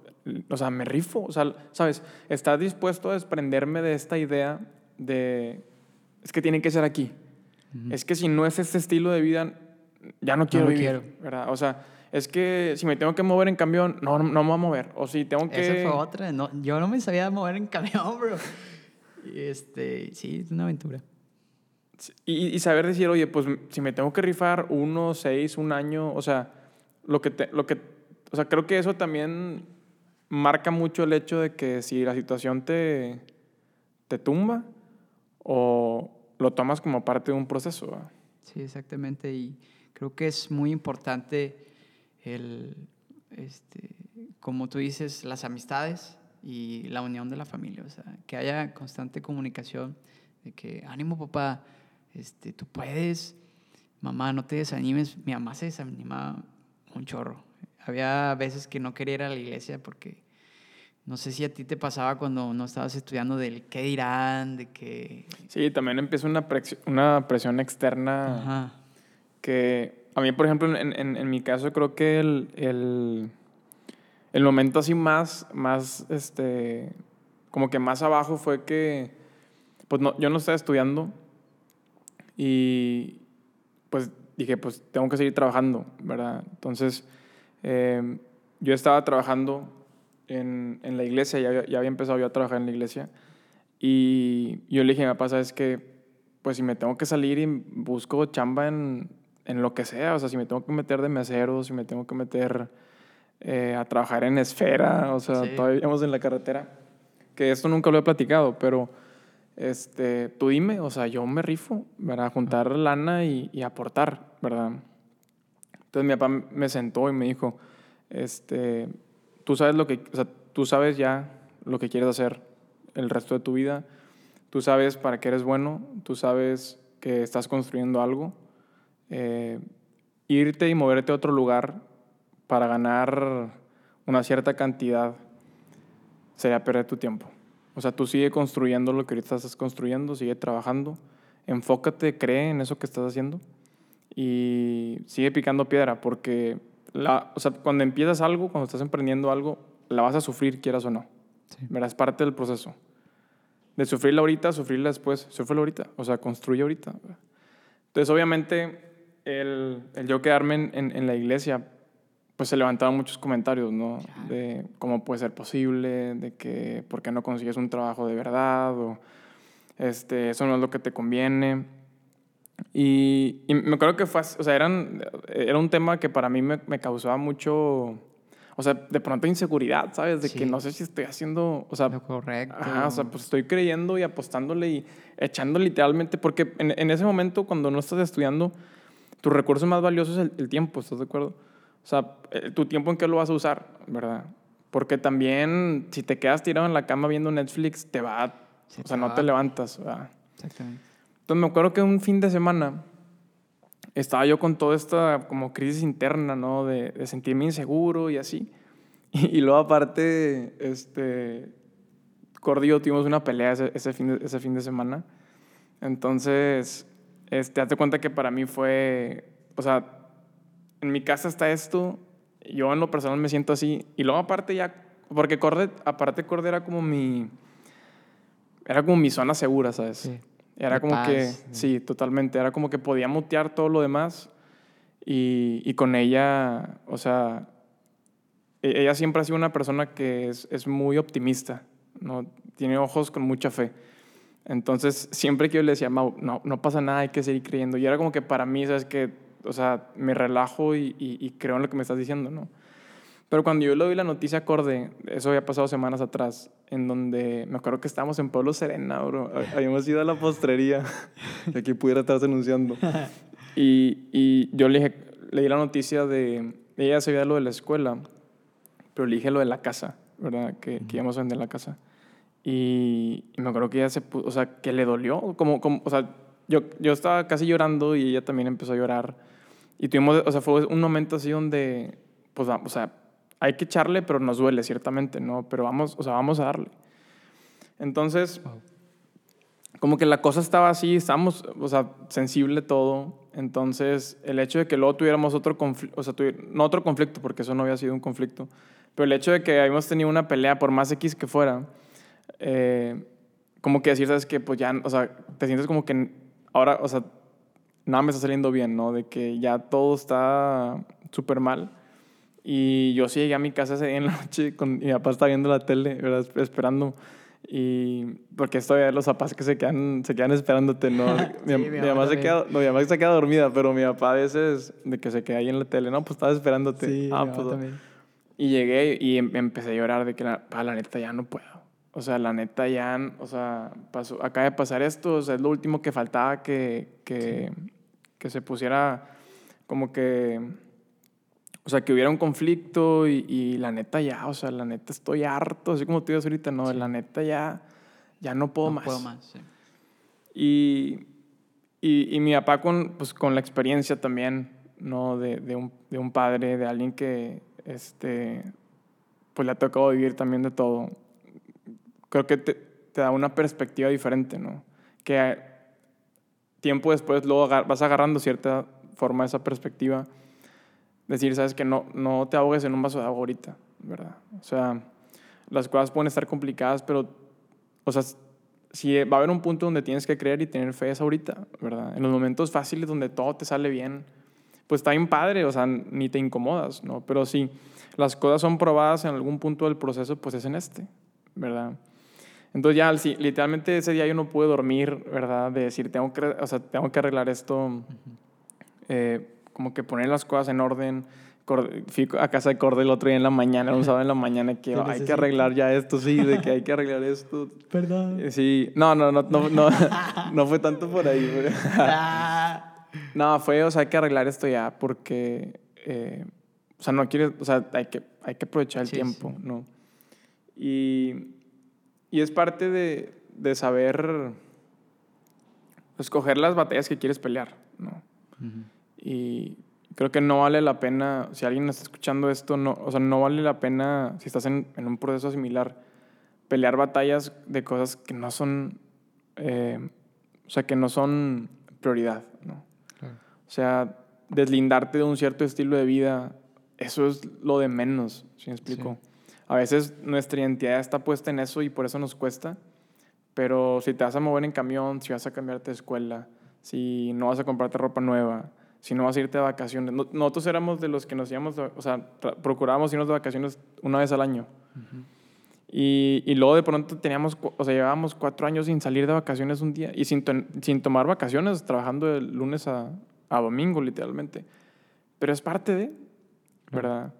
o sea, me rifo. O sea, ¿sabes? ¿Estás dispuesto a desprenderme de esta idea de, es que tiene que ser aquí? Es que si no es este estilo de vida, ya no quiero lo vivir, quiero. ¿verdad? O sea, es que si me tengo que mover en camión, no, no, no me voy a mover. O si tengo que... Esa fue otra. No, yo no me sabía mover en camión, bro. Y este, sí, es una aventura. Y, y saber decir, oye, pues si me tengo que rifar uno, seis, un año, o sea, lo que, te, lo que, o sea, creo que eso también marca mucho el hecho de que si la situación te, te tumba o lo tomas como parte de un proceso. ¿verdad? Sí, exactamente. Y creo que es muy importante el, este, como tú dices, las amistades y la unión de la familia. O sea, que haya constante comunicación de que, ánimo papá, este, tú puedes, mamá, no te desanimes. Mi mamá se desanimaba un chorro. Había veces que no quería ir a la iglesia porque no sé si a ti te pasaba cuando no estabas estudiando del qué dirán, de que... Sí, también empieza una, presi- una presión externa Ajá. Que a mí, por ejemplo, en, en- mi caso, creo que el, el, el momento así más, más, este, como que más abajo fue que, pues no, yo no estaba estudiando y pues dije, pues tengo que seguir trabajando, ¿verdad? Entonces, eh, yo estaba trabajando en, en la iglesia, ya ya había empezado yo a trabajar en la iglesia y yo le dije a mi papá, ¿sabes qué? Pues si me tengo que salir y busco chamba en, en lo que sea, o sea, si me tengo que meter de mesero, si me tengo que meter eh, a trabajar en esfera, o sea, Sí. todavía íbamos en la carretera, que esto nunca lo he platicado, pero este, tú dime, o sea, yo me rifo, ¿verdad? Juntar lana y, y aportar, ¿verdad? Entonces mi papá me sentó y me dijo, este, tú sabes lo que, o sea, tú sabes ya lo que quieres hacer el resto de tu vida, tú sabes para qué eres bueno, tú sabes que estás construyendo algo. Eh, irte y moverte a otro lugar para ganar una cierta cantidad sería perder tu tiempo. O sea, tú sigue construyendo lo que ahorita estás construyendo, sigue trabajando, enfócate, cree en eso que estás haciendo y sigue picando piedra porque la, o sea, cuando empiezas algo, cuando estás emprendiendo algo, la vas a sufrir, quieras o no. Sí. Es parte del proceso. De sufrirla ahorita, sufrirla después. Sufrirla ahorita. O sea, construye ahorita. Entonces, obviamente, el, el yo quedarme en, en, la iglesia, pues se levantaban muchos comentarios, ¿no? De cómo puede ser posible, de que por qué no consigues un trabajo de verdad, o este, eso no es lo que te conviene. Y, y me acuerdo que fue, o sea, eran, era un tema que para mí me, me causaba mucho o sea, de pronto inseguridad, ¿sabes? De que no sé si estoy haciendo, o sea, lo correcto. Ajá, o sea, pues estoy creyendo y apostándole y echando literalmente, porque en, en, ese momento cuando no estás estudiando, tu recurso más valioso es el, tiempo, ¿estás de acuerdo? O sea, eh, tu tiempo en qué lo vas a usar, ¿verdad? Porque también si te quedas tirado en la cama viendo Netflix, te va, o sea, no te levantas, ¿verdad? Exactamente. Entonces me acuerdo que un fin de semana estaba yo con toda esta como crisis interna, ¿no? De, de sentirme inseguro y así. [LAUGHS] Y, luego aparte, este, Cordillo tuvimos una pelea ese, ese, fin, de, ese fin de semana. Entonces, este, hazte cuenta que para mí fue, o sea, en mi casa está esto, yo en lo personal me siento así. Y luego aparte ya, porque Corde, aparte Corde era como mi, era como mi zona segura, ¿sabes? Sí. Era como que, sí, totalmente. Era como que podía mutear todo lo demás y, y, con ella, o sea, e, ella siempre ha sido una persona que es, es, muy optimista, ¿no? Tiene ojos con mucha fe. Entonces, siempre que yo le decía, Mau, no, no pasa nada, hay que seguir creyendo. Y era como que para mí, ¿sabes? Que, o sea, me relajo y, y, y creo en lo que me estás diciendo, ¿no? Pero cuando yo le doy la noticia acorde, eso había pasado semanas atrás, en donde me acuerdo que estábamos en Pueblo Serena, bro. Habíamos ido a la postrería, [LAUGHS] de aquí pudiera estar anunciando. [LAUGHS] Y, y yo le dije, le di la noticia de, ella sabía lo de la escuela, pero le dije lo de la casa, ¿verdad? Que, que íbamos a vender la casa. Y, y, me acuerdo que ella se puso, o sea, que le dolió, como, como o sea, yo, yo estaba casi llorando y ella también empezó a llorar. Y tuvimos, o sea, fue un momento así donde, pues, o sea, hay que echarle, pero nos duele, ciertamente, ¿no? Pero vamos, o sea, vamos a darle. Entonces, como que la cosa estaba así, estábamos, o sea, sensible todo. Entonces, el hecho de que luego tuviéramos otro conflicto, o sea, no otro conflicto, porque eso no había sido un conflicto, pero el hecho de que habíamos tenido una pelea, por más X que fuera, eh, como que decir, ¿sabes qué? Pues ya, o sea, te sientes como que ahora, o sea, nada me está saliendo bien, ¿no? De que ya todo está súper mal. Y yo sí llegué a mi casa ese día en la noche, con, mi papá estaba viendo la tele, ¿verdad? esperando. Y porque estoy a los papás que se quedan, se quedan esperándote, ¿no? [LAUGHS] mi, mi, mamá se queda, no, mi mamá se queda dormida, pero mi papá a veces de que se queda ahí en la tele, no, pues estaba esperándote. Sí, ah, pues, también. Y llegué y em, empecé a llorar de que la, la neta ya no puedo. O sea, la neta ya, o sea, pasó, acaba de pasar esto, o sea, es lo último que faltaba que, que, sí. que se pusiera como que o sea, que hubiera un conflicto y, y, la neta ya, o sea, la neta estoy harto, así como tú dices ahorita, no, sí. la neta ya, ya no puedo no más. puedo más, sí. Y, y, y, mi papá con, pues, con la experiencia también, ¿no? De, de, un, de un padre, de alguien que, este, pues le ha tocado vivir también de todo, creo que te, te da una perspectiva diferente, ¿no? Que tiempo después luego vas agarrando cierta forma de esa perspectiva decir, sabes que no, no te ahogues en un vaso de agua ahorita, ¿verdad? O sea, las cosas pueden estar complicadas, pero, o sea, si va a haber un punto donde tienes que creer y tener fe es ahorita, ¿verdad? En los momentos fáciles donde todo te sale bien, pues está bien padre, o sea, ni te incomodas, ¿no? Pero si las cosas son probadas en algún punto del proceso, pues es en este, ¿verdad? Entonces ya, literalmente ese día yo no pude dormir, ¿verdad? De decir, tengo que, o sea, tengo que arreglar esto. Eh, como que poner las cosas en orden. Fui a casa de Corde el otro día en la mañana, un sábado en la mañana, que [LAUGHS] hay que arreglar ya esto, sí, de que hay que arreglar esto. [LAUGHS] Perdón. Sí, no, no, no, no, no, [LAUGHS] no fue tanto por ahí. no, fue, o sea, hay que arreglar esto ya, porque eh, o sea, no quieres, o sea, hay que, hay que aprovechar el Sí, tiempo, sí. ¿no? Y, y es parte de, de saber escoger las batallas que quieres pelear, ¿no? Y creo que no vale la pena, si alguien está escuchando esto, no, o sea, no vale la pena, si estás en, en un proceso similar, pelear batallas de cosas que no son, eh, o sea, que no son prioridad, ¿no? Claro. O sea, deslindarte de un cierto estilo de vida, eso es lo de menos, ¿sí me explico? A veces nuestra identidad está puesta en eso y por eso nos cuesta, pero si te vas a mover en camión, si vas a cambiarte de escuela, si no vas a comprarte ropa nueva, si no vas a irte de vacaciones. No- Nosotros éramos de los que nos íbamos, o sea, procurábamos irnos de vacaciones una vez al año. Y, y luego de pronto teníamos, o sea, llevábamos cuatro años sin salir de vacaciones un día y sin, ton- sin tomar vacaciones, trabajando de lunes a, a domingo, literalmente. Pero es parte de, ¿verdad?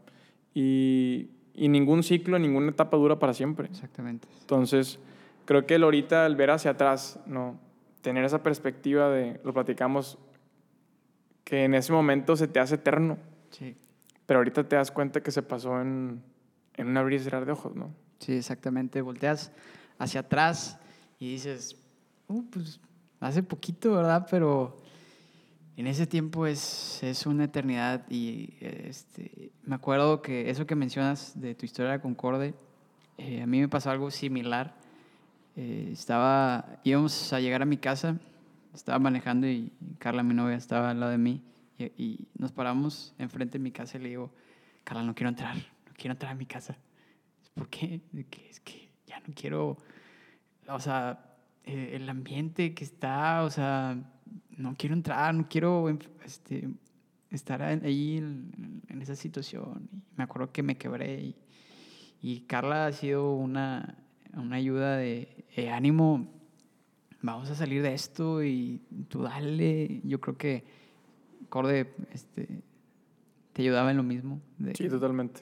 Y, y ningún ciclo, ninguna etapa dura para siempre. Exactamente. Entonces, creo que el ahorita, el ver hacia atrás, ¿no? Tener esa perspectiva de, lo platicamos, que en ese momento se te hace eterno, Sí. pero ahorita te das cuenta que se pasó en, en un abrir y cerrar de ojos, ¿no? Sí, exactamente. Volteas hacia atrás y dices, "Uh, pues hace poquito, ¿verdad? Pero en ese tiempo es, es una eternidad y este, me acuerdo que eso que mencionas de tu historia de Concorde, eh, a mí me pasó algo similar. Eh, estaba, íbamos a llegar a mi casa, estaba manejando y Carla, mi novia, estaba al lado de mí y, y nos paramos enfrente de mi casa y le digo, Carla, no quiero entrar, no quiero entrar a mi casa. ¿Por qué? Es que ya no quiero, o sea, eh, el ambiente que está, o sea, no quiero entrar, no quiero este, estar ahí en, en esa situación. Y me acuerdo que me quebré y, y Carla ha sido una, una ayuda de eh, ánimo. Vamos a salir de esto y tú dale. Yo creo que Corde este, te ayudaba en lo mismo. de- Sí, totalmente.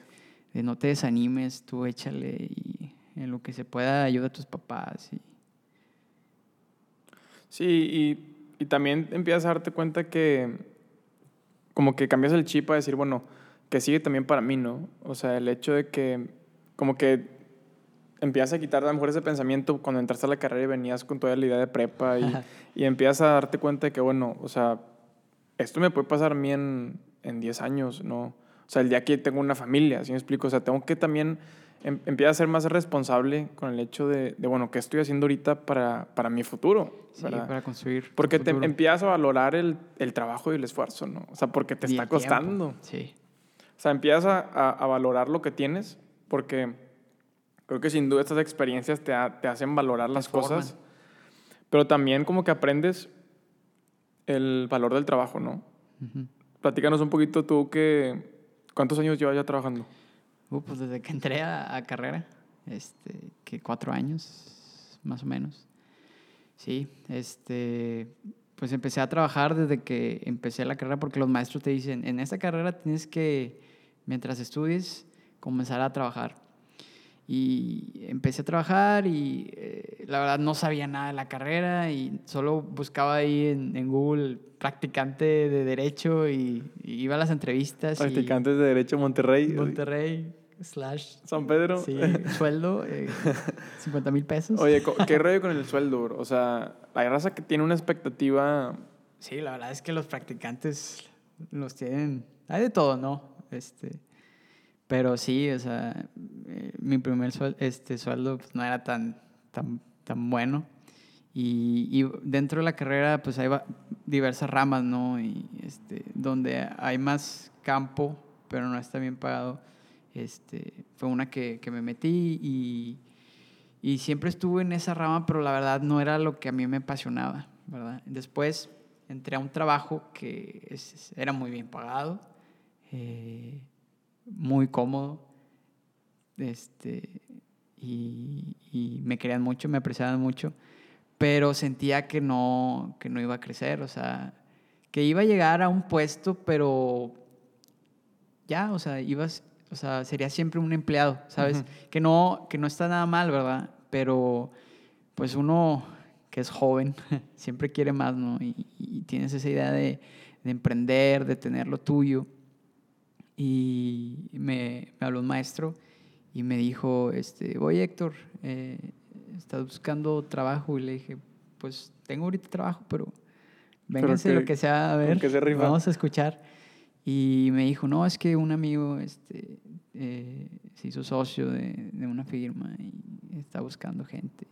de no te desanimes, tú échale y en lo que se pueda ayuda a tus papás. Y, Sí, y, y también empiezas a darte cuenta que como que cambias el chip a decir, bueno, que sigue también para mí, ¿no? O sea, el hecho de que como que empiezas a quitar a lo mejor ese pensamiento cuando entraste a la carrera y venías con toda la idea de prepa y, y empiezas a darte cuenta de que, bueno, o sea, esto me puede pasar a mí en, en 10 años, ¿no? O sea, el día que tengo una familia, ¿sí me explico? O sea, tengo que también em, empieza a ser más responsable con el hecho de, de, bueno, ¿qué estoy haciendo ahorita para, para mi futuro? sí, ¿verdad? para construir. Porque te empiezas a valorar el, el trabajo y el esfuerzo, ¿no? O sea, porque te Y está el tiempo. costando. Sí, O sea, empiezas a, a- a valorar lo que tienes porque creo que sin duda estas experiencias te, ha- te hacen valorar las forman. cosas. Pero también como que aprendes el valor del trabajo, ¿no? Ujú. Platícanos un poquito tú que... ¿Cuántos años llevas ya trabajando? Uh, pues desde que entré a, a carrera, este, que cuatro años, más o menos. Sí, este, pues empecé a trabajar desde que empecé la carrera porque los maestros te dicen, en esta carrera tienes que, mientras estudies, comenzar a trabajar. Y empecé a trabajar y eh, la verdad no sabía nada de la carrera y solo buscaba ahí en, en Google practicante de derecho y, y iba a las entrevistas. y- Practicantes de Derecho Monterrey. Monterrey slash San Pedro. sí, [LAUGHS] sueldo eh, 50 mil pesos. Oye, ¿qué [LAUGHS] rollo con el sueldo, bro? O sea, la raza que tiene una expectativa... Sí, la verdad es que los practicantes los tienen. Hay de todo, ¿no? Este, pero sí, o sea, eh, mi primer suel- este, sueldo pues, no era tan, tan, tan bueno. Y, y dentro de la carrera, pues hay diversas ramas, ¿no? Y este, donde hay más campo, pero no está bien pagado. Este, fue una que, que me metí y, y siempre estuve en esa rama, pero la verdad no era lo que a mí me apasionaba, ¿verdad? Después entré a un trabajo que es- era muy bien pagado, eh, muy cómodo, este, y, y me querían mucho, me apreciaban mucho, pero sentía que no, que no iba a crecer, o sea, que iba a llegar a un puesto, pero ya, o sea, ibas, o sea, sería siempre un empleado, ¿sabes? Ujú. que, no, que no está nada mal, ¿verdad? Pero pues uno que es joven [LAUGHS] siempre quiere más, ¿no? Y, y tienes esa idea de, de emprender, de tener lo tuyo. y me, me habló un maestro y me dijo, este, oye Héctor, eh, ¿estás buscando trabajo? Y le dije, pues tengo ahorita trabajo, pero vénganse que- lo que sea, a ver, vamos a escuchar. Y me dijo, no, es que un amigo este, eh, se hizo socio de, de una firma y está buscando gente.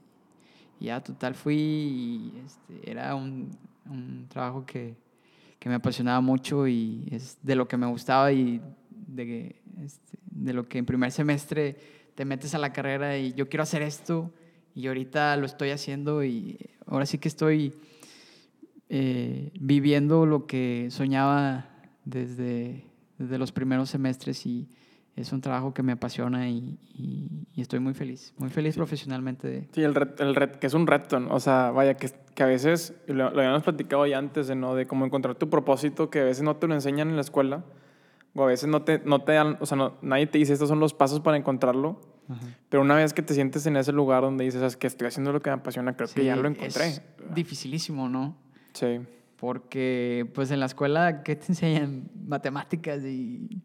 Y ya, total, fui y este, era un, un trabajo que, que me apasionaba mucho y es de lo que me gustaba y de, este, de lo que en primer semestre te metes a la carrera y yo quiero hacer esto y ahorita lo estoy haciendo y ahora sí que estoy eh, viviendo lo que soñaba desde, desde los primeros semestres y es un trabajo que me apasiona y, y- y estoy muy feliz, muy feliz profesionalmente. De, Sí, el ret- el ret- que es un reto, ¿no? O sea, vaya, que, que a veces, lo, lo habíamos platicado ya antes, ¿no? De cómo encontrar tu propósito, que a veces no te lo enseñan en la escuela, o a veces no te, no te dan, o sea, no- nadie te dice estos son los pasos para encontrarlo, pero una vez que te sientes en ese lugar donde dices, "Sabes que estoy haciendo lo que me apasiona, creo que Sí, ya lo encontré. Es dificilísimo, ¿no? Sí. Porque pues en la escuela, ¿qué te enseñan? Matemáticas y,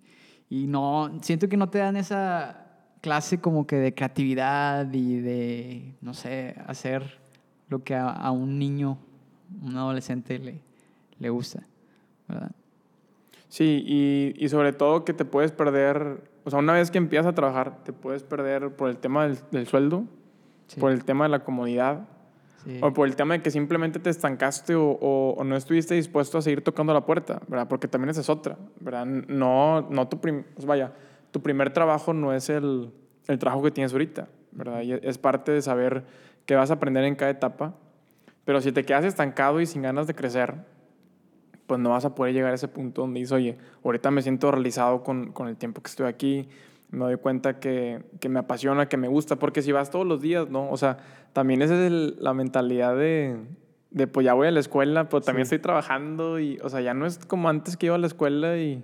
y no, siento que no te dan esa clase como que de creatividad y de, no sé, hacer lo que a, a un niño, un adolescente le, le gusta, ¿verdad? Sí, y, y sobre todo que te puedes perder, o sea, una vez que empiezas a trabajar, te puedes perder por el tema del, del sueldo, Sí, por el tema de la comodidad, sí. O por el tema de que simplemente te estancaste o, o- o no estuviste dispuesto a seguir tocando la puerta, ¿verdad? Porque también esa es otra, ¿verdad? No, no tu prim- vaya, tu primer trabajo no es el, el trabajo que tienes ahorita, ¿verdad? Y es parte de saber qué vas a aprender en cada etapa. Pero si te quedas estancado y sin ganas de crecer, pues no vas a poder llegar a ese punto donde dices, oye, ahorita me siento realizado con, con el tiempo que estoy aquí, me doy cuenta que, que me apasiona, que me gusta, porque si vas todos los días, ¿no? O sea, también esa es el- la mentalidad de, de, pues ya voy a la escuela, pero también Sí. estoy trabajando y, o sea, ya no es como antes que iba a la escuela y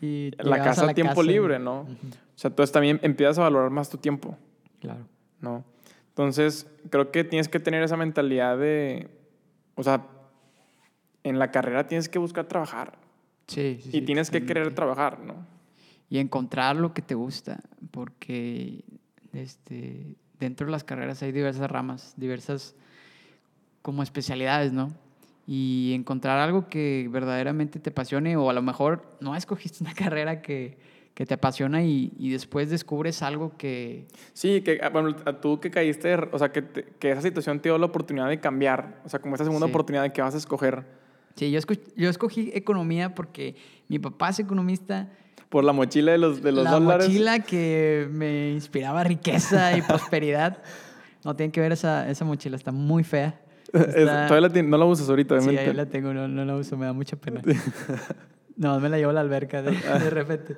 Y la casa a tiempo casa libre, ¿no? Ujú, O sea, entonces también empiezas a valorar más tu tiempo, Claro. ¿no? Entonces, creo que tienes que tener esa mentalidad de, o sea, en la carrera tienes que buscar trabajar Sí, sí, y sí, tienes que querer trabajar, ¿no? y encontrar lo que te gusta, porque este, dentro de las carreras hay diversas ramas, diversas como especialidades, ¿no? Y encontrar algo que verdaderamente te apasione o a lo mejor no escogiste una [LAUGHS] carrera que, que te apasiona y, y después descubres algo que... Sí, que ah, bueno, a tú que caíste, o sea, que, te- que esa situación te dio la oportunidad de cambiar, o sea, como esta segunda Sí. oportunidad de que vas a escoger Sí, yo, yo escogí economía porque mi papá es economista. Por la mochila de los, de los la dólares. mochila que me inspiraba riqueza y prosperidad. No tienen que ver esa, esa mochila, está muy fea. [LAUGHS] Es- todavía la no la usas ahorita, Sí, obviamente. ahí la tengo, no, no la uso, me da mucha pena. [LAUGHS] No, me la llevo a la alberca de, de repente.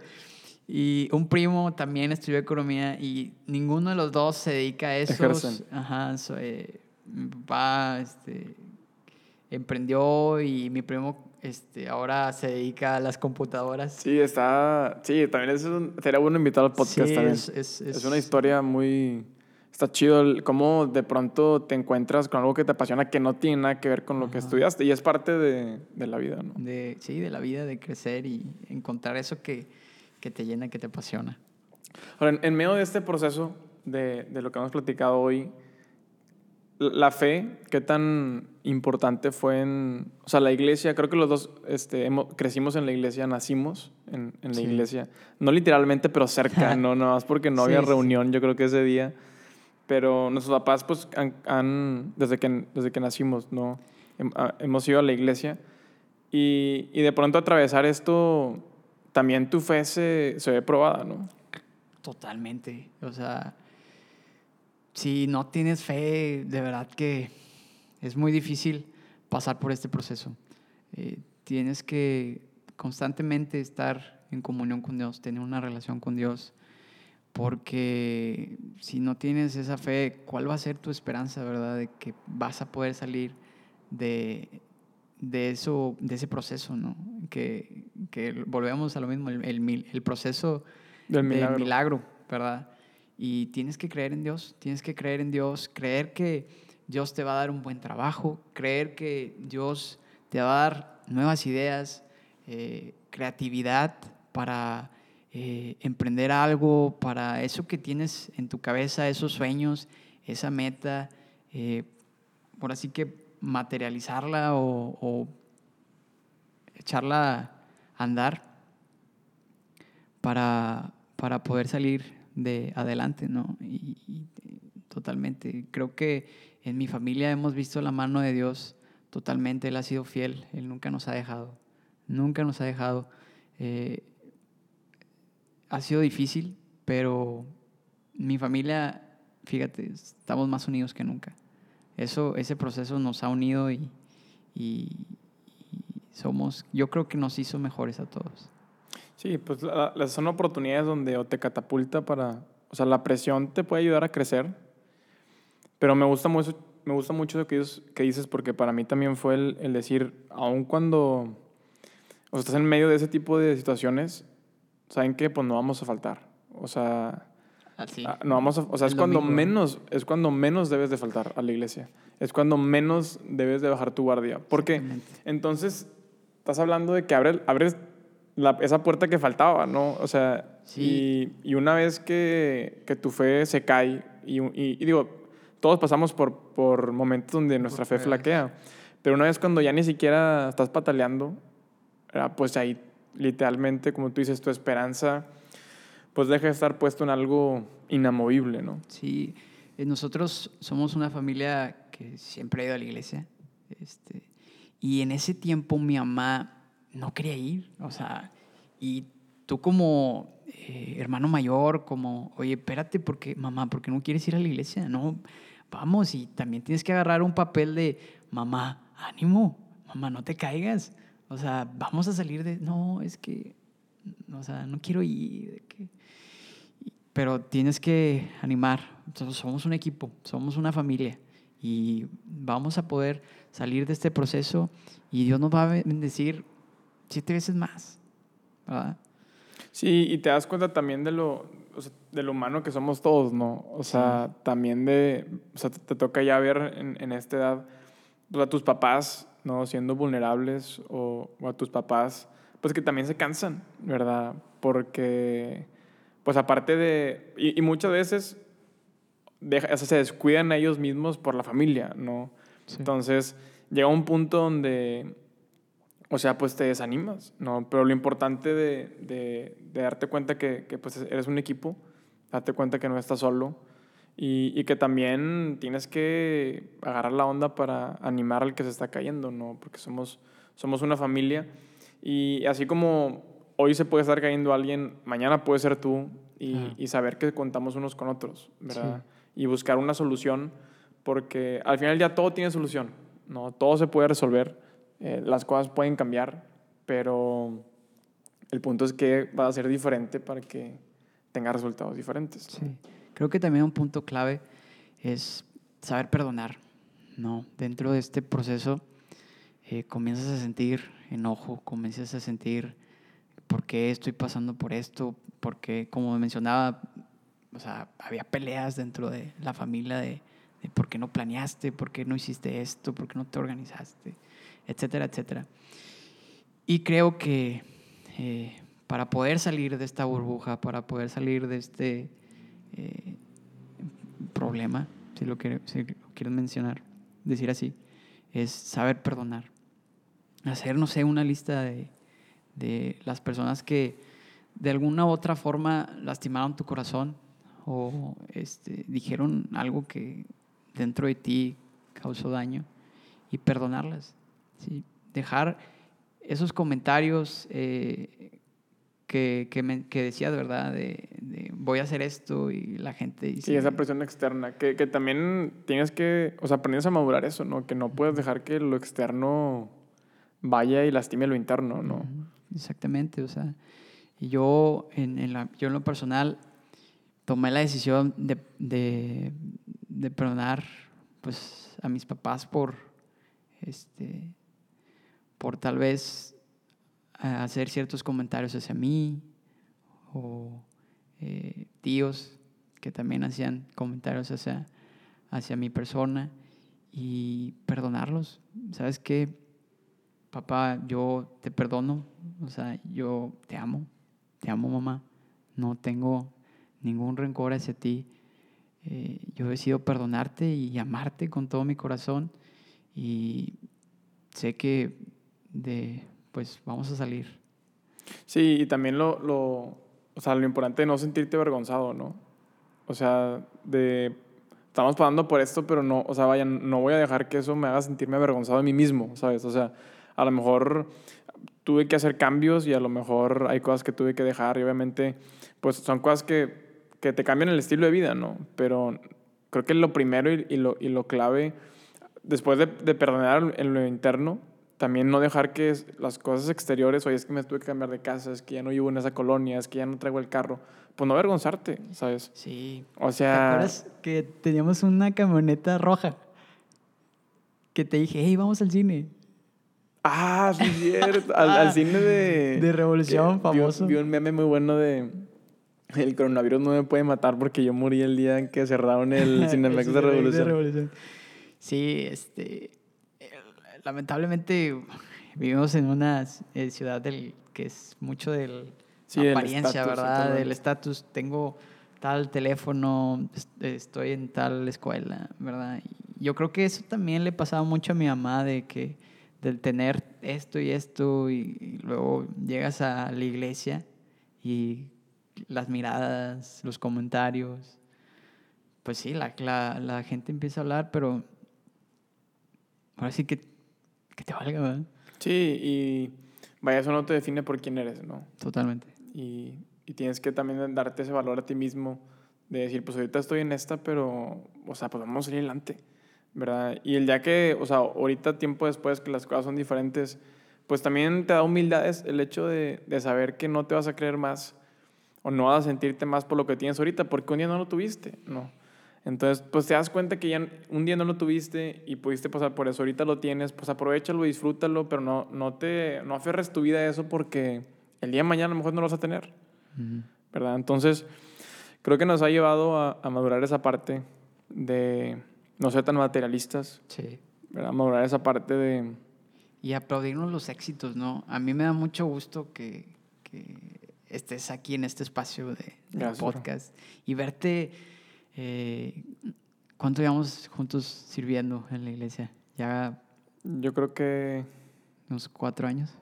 Y un primo también estudió economía y ninguno de los dos se dedica a eso. Ajá, so- eh, mi papá este, emprendió y mi primo este, ahora se dedica a las computadoras. Sí, está. Sí, también es un, sería bueno invitar al podcast Sí, también. es- es- Es, es- una historia muy. Está chido el- cómo de pronto te encuentras con algo que te apasiona que no tiene nada que ver con lo que Ajá. estudiaste y es parte de, de la vida, ¿no? De, sí, de la vida, de crecer y encontrar eso que, que te llena, que te apasiona. Ahora, en, en medio de este proceso de, de lo que hemos platicado hoy, la la fe, ¿qué tan importante fue en... O sea, la iglesia, creo que los dos este, hemo- crecimos en la iglesia, nacimos en, en la Sí. iglesia. No literalmente, pero cerca, [LAUGHS] no, no más porque no Sí, había sí. reunión, yo creo que ese día. Pero nuestros papás, pues, han, han- desde, que, desde que nacimos, ¿no? Ah, hemos ido a la iglesia. Y, y de pronto atravesar esto, también tu fe se, se ve probada, ¿no? Totalmente. O sea, si no tienes fe, de verdad que es muy difícil pasar por este proceso. Eh, tienes que constantemente estar en comunión con Dios, tener una relación con Dios, porque si no tienes esa fe, ¿cuál va a ser tu esperanza, verdad? De que vas a poder salir de, de eso, de ese proceso, ¿no? Que, que volvemos a lo mismo, el, el el proceso Del del milagro. milagro, ¿verdad? Y tienes que creer en Dios, tienes que creer en Dios, creer que Dios te va a dar un buen trabajo, creer que Dios te va a dar nuevas ideas, eh, creatividad para eh, emprender algo, para eso que tienes en tu cabeza, esos sueños, esa meta, eh, por así que materializarla o, echarla a andar para, para poder salir de adelante, ¿no? y totalmente. Creo que en mi familia hemos visto la mano de Dios totalmente. Él ha sido fiel, Él nunca nos ha dejado, nunca nos ha dejado. Eh, ha sido difícil, pero mi familia, fíjate, estamos más unidos que nunca. Eso, ese proceso nos ha unido y, somos, yo creo que nos hizo mejores a todos. Sí, pues son oportunidades donde o te catapulta para, o sea, la presión te puede ayudar a crecer, pero me gusta mucho, me gusta mucho lo que dices, que dices porque para mí también fue el, el decir, aun cuando o estás en medio de ese tipo de situaciones, ¿saben qué? Pues no vamos a faltar. O sea, Así. Ah, no vamos a, o sea, es cuando menos, es cuando menos debes de faltar a la iglesia. Es cuando menos debes de bajar tu guardia. Porque entonces estás hablando de que abres, abres la, esa puerta que faltaba, ¿no? O sea, y, y, una vez que, que, tu fe se cae, y, y, y digo, todos pasamos por, por momentos donde nuestra fe flaquea. Pero una vez cuando ya ni siquiera estás pataleando, pues ahí literalmente, como tú dices, tu esperanza pues deja de estar puesto en algo inamovible, ¿no? Sí, eh, nosotros somos una familia que siempre ha ido a la iglesia. Este, y en ese tiempo mi mamá no quería ir, o sea, y tú como eh, hermano mayor, como, oye, espérate, porque, mamá, ¿por qué no quieres ir a la iglesia? No, vamos, y también tienes que agarrar un papel de, mamá, ánimo, mamá, no te caigas. O sea, vamos a salir de, no, es que, o sea, no quiero ir. Pero tienes que animar. Somos un equipo, somos una familia y vamos a poder salir de este proceso y Dios nos va a bendecir siete veces más. ¿verdad? Sí, y te das cuenta también de lo, de lo humano que somos todos, ¿no? O sea, también de, o sea, te, toca ya ver en, en esta edad pues, a tus papás, ¿no? Siendo vulnerables o, o, a tus papás, pues que también se cansan, ¿verdad? Porque, pues aparte de, y, y muchas veces deja, o sea, se descuidan a ellos mismos por la familia, ¿no? Sí. Entonces, llega un punto donde o sea, pues te desanimas, ¿no? Pero lo importante de, de, de darte cuenta que, que, pues eres un equipo, darte cuenta que no estás solo y, y, que también tienes que agarrar la onda para animar al que se está cayendo, ¿no? Porque somos, somos una familia y así como hoy se puede estar cayendo alguien, mañana puede ser tú y, ah. y saber que contamos unos con otros, ¿verdad? Sí. Y buscar una solución porque al final ya todo tiene solución, ¿no? Todo se puede resolver eh, las cosas pueden cambiar, pero el punto es que va a ser diferente para que tenga resultados diferentes. Sí. Creo que también un punto clave es saber perdonar, ¿no? Dentro de este proceso eh, comienzas a sentir enojo, comienzas a sentir por qué estoy pasando por esto, porque como mencionaba, o sea, había peleas dentro de la familia de, de por qué no planeaste, por qué no hiciste esto, por qué no te organizaste etcétera, etcétera. Y creo que eh, para poder salir de esta burbuja, para poder salir de este eh, problema, si lo, quiero, si quieren mencionar, decir así, es saber perdonar. Hacer, no sé, una lista de, de las personas que de alguna u otra forma lastimaron tu corazón o este, dijeron algo que dentro de ti causó daño y perdonarlas. ¿sí? Dejar esos comentarios eh, que, que, me, que, decía de verdad, de, de, voy a hacer esto y la gente dice... Sí, esa presión externa, que, que también tienes que, o sea, aprendes a madurar eso, ¿no? Que no puedes dejar que lo externo vaya y lastime lo interno, ¿no? Exactamente, o sea, y yo en, en la, yo en lo personal tomé la decisión de, de, de perdonar pues a mis papás por este por tal vez hacer ciertos comentarios hacia mí o eh, tíos que también hacían comentarios hacia, hacia mi persona y perdonarlos. ¿Sabes qué? Papá, yo te perdono, o sea, yo te amo, te amo mamá, no tengo ningún rencor hacia ti. Eh, yo decido perdonarte y amarte con todo mi corazón y sé que de, pues vamos a salir. Sí, y también lo, lo, o sea, lo importante de no sentirte avergonzado, ¿no? O sea, de, estamos pagando por esto, pero no, o sea, vaya, no voy a dejar que eso me haga sentirme avergonzado de mí mismo, ¿sabes? O sea, a lo mejor tuve que hacer cambios y a lo mejor hay cosas que tuve que dejar y obviamente, pues son cosas que, que te cambian el estilo de vida, ¿no? Pero creo que lo primero y, lo, y lo clave, después de, de perdonar en lo interno, también no dejar que las cosas exteriores, oye, es que me tuve que cambiar de casa, es que ya no vivo en esa colonia, es que ya no traigo el carro, pues no avergonzarte, ¿sabes? Sí. O sea... ¿Te acuerdas que teníamos una camioneta roja? Que te dije, hey, vamos al cine. Ah, sí, cierto. al, [LAUGHS] al, cine de... De Revolución, famoso. Vi, vi, un meme muy bueno de... El coronavirus no me puede matar porque yo morí el día en que cerraron el [LAUGHS] Cinemex de, Revolución. de Revolución. Sí, este lamentablemente vivimos en una eh, ciudad del, que es mucho de sí, apariencia, estatus, ¿verdad? Del estatus. Tengo tal teléfono, estoy en tal escuela, ¿verdad? Y yo creo que eso también le pasaba mucho a mi mamá de que del tener esto y esto y, y luego llegas a la iglesia y las miradas, los comentarios, pues sí, la, la, la gente empieza a hablar, pero ahora sí que que te valga, ¿verdad? Sí, y vaya, eso no te define por quién eres, ¿no? Totalmente. Y, y, tienes que también darte ese valor a ti mismo de decir, pues ahorita estoy en esta, pero, o sea, pues vamos a salir adelante, ¿verdad? Y el día que, o sea, ahorita, tiempo después, que las cosas son diferentes, pues también te da humildad el hecho de, de saber que no te vas a creer más o no vas a sentirte más por lo que tienes ahorita, porque un día no lo tuviste, ¿no? Entonces, pues te das cuenta que ya un día no lo tuviste y pudiste pasar por eso, ahorita lo tienes, pues aprovechalo, disfrútalo, pero no, no te no aferres tu vida a eso porque el día de mañana a lo mejor no lo vas a tener, uh -huh. ¿verdad? Entonces, creo que nos ha llevado a, a, madurar esa parte de no ser tan materialistas, sí. ¿verdad? Madurar esa parte de... Y aplaudirnos los éxitos, ¿no? A mí me da mucho gusto que, que estés aquí en este espacio de, de Gracias, podcast bro. y verte eh, ¿Cuánto llevamos juntos sirviendo en la iglesia? Ya. Yo creo que. Unos cuatro años.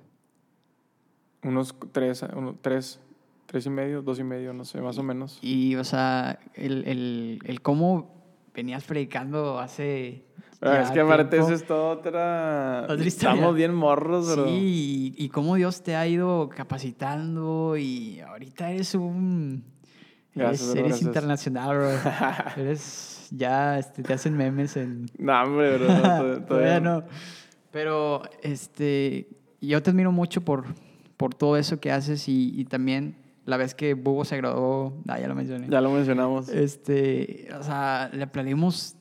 Unos tres, unos tres, tres y medio, dos y medio, no sé, más o menos. Y, o sea, el, el, el cómo venías predicando hace. es que aparte eso es todo otra... otra Estamos bien morros, bro. Sí, y, y cómo Dios te ha ido capacitando y ahorita eres un Gracias, eres, eres gracias. internacional, bro. [LAUGHS] eres, ya este, te hacen memes en... [LAUGHS] No, hombre, bro. No, [LAUGHS] todavía, todavía no. Pero, este, yo te admiro mucho por, por todo eso que haces y, y también la vez que Bugo se graduó, ah, ya lo mencioné. Ya lo mencionamos. Este, o sea, le aplaudimos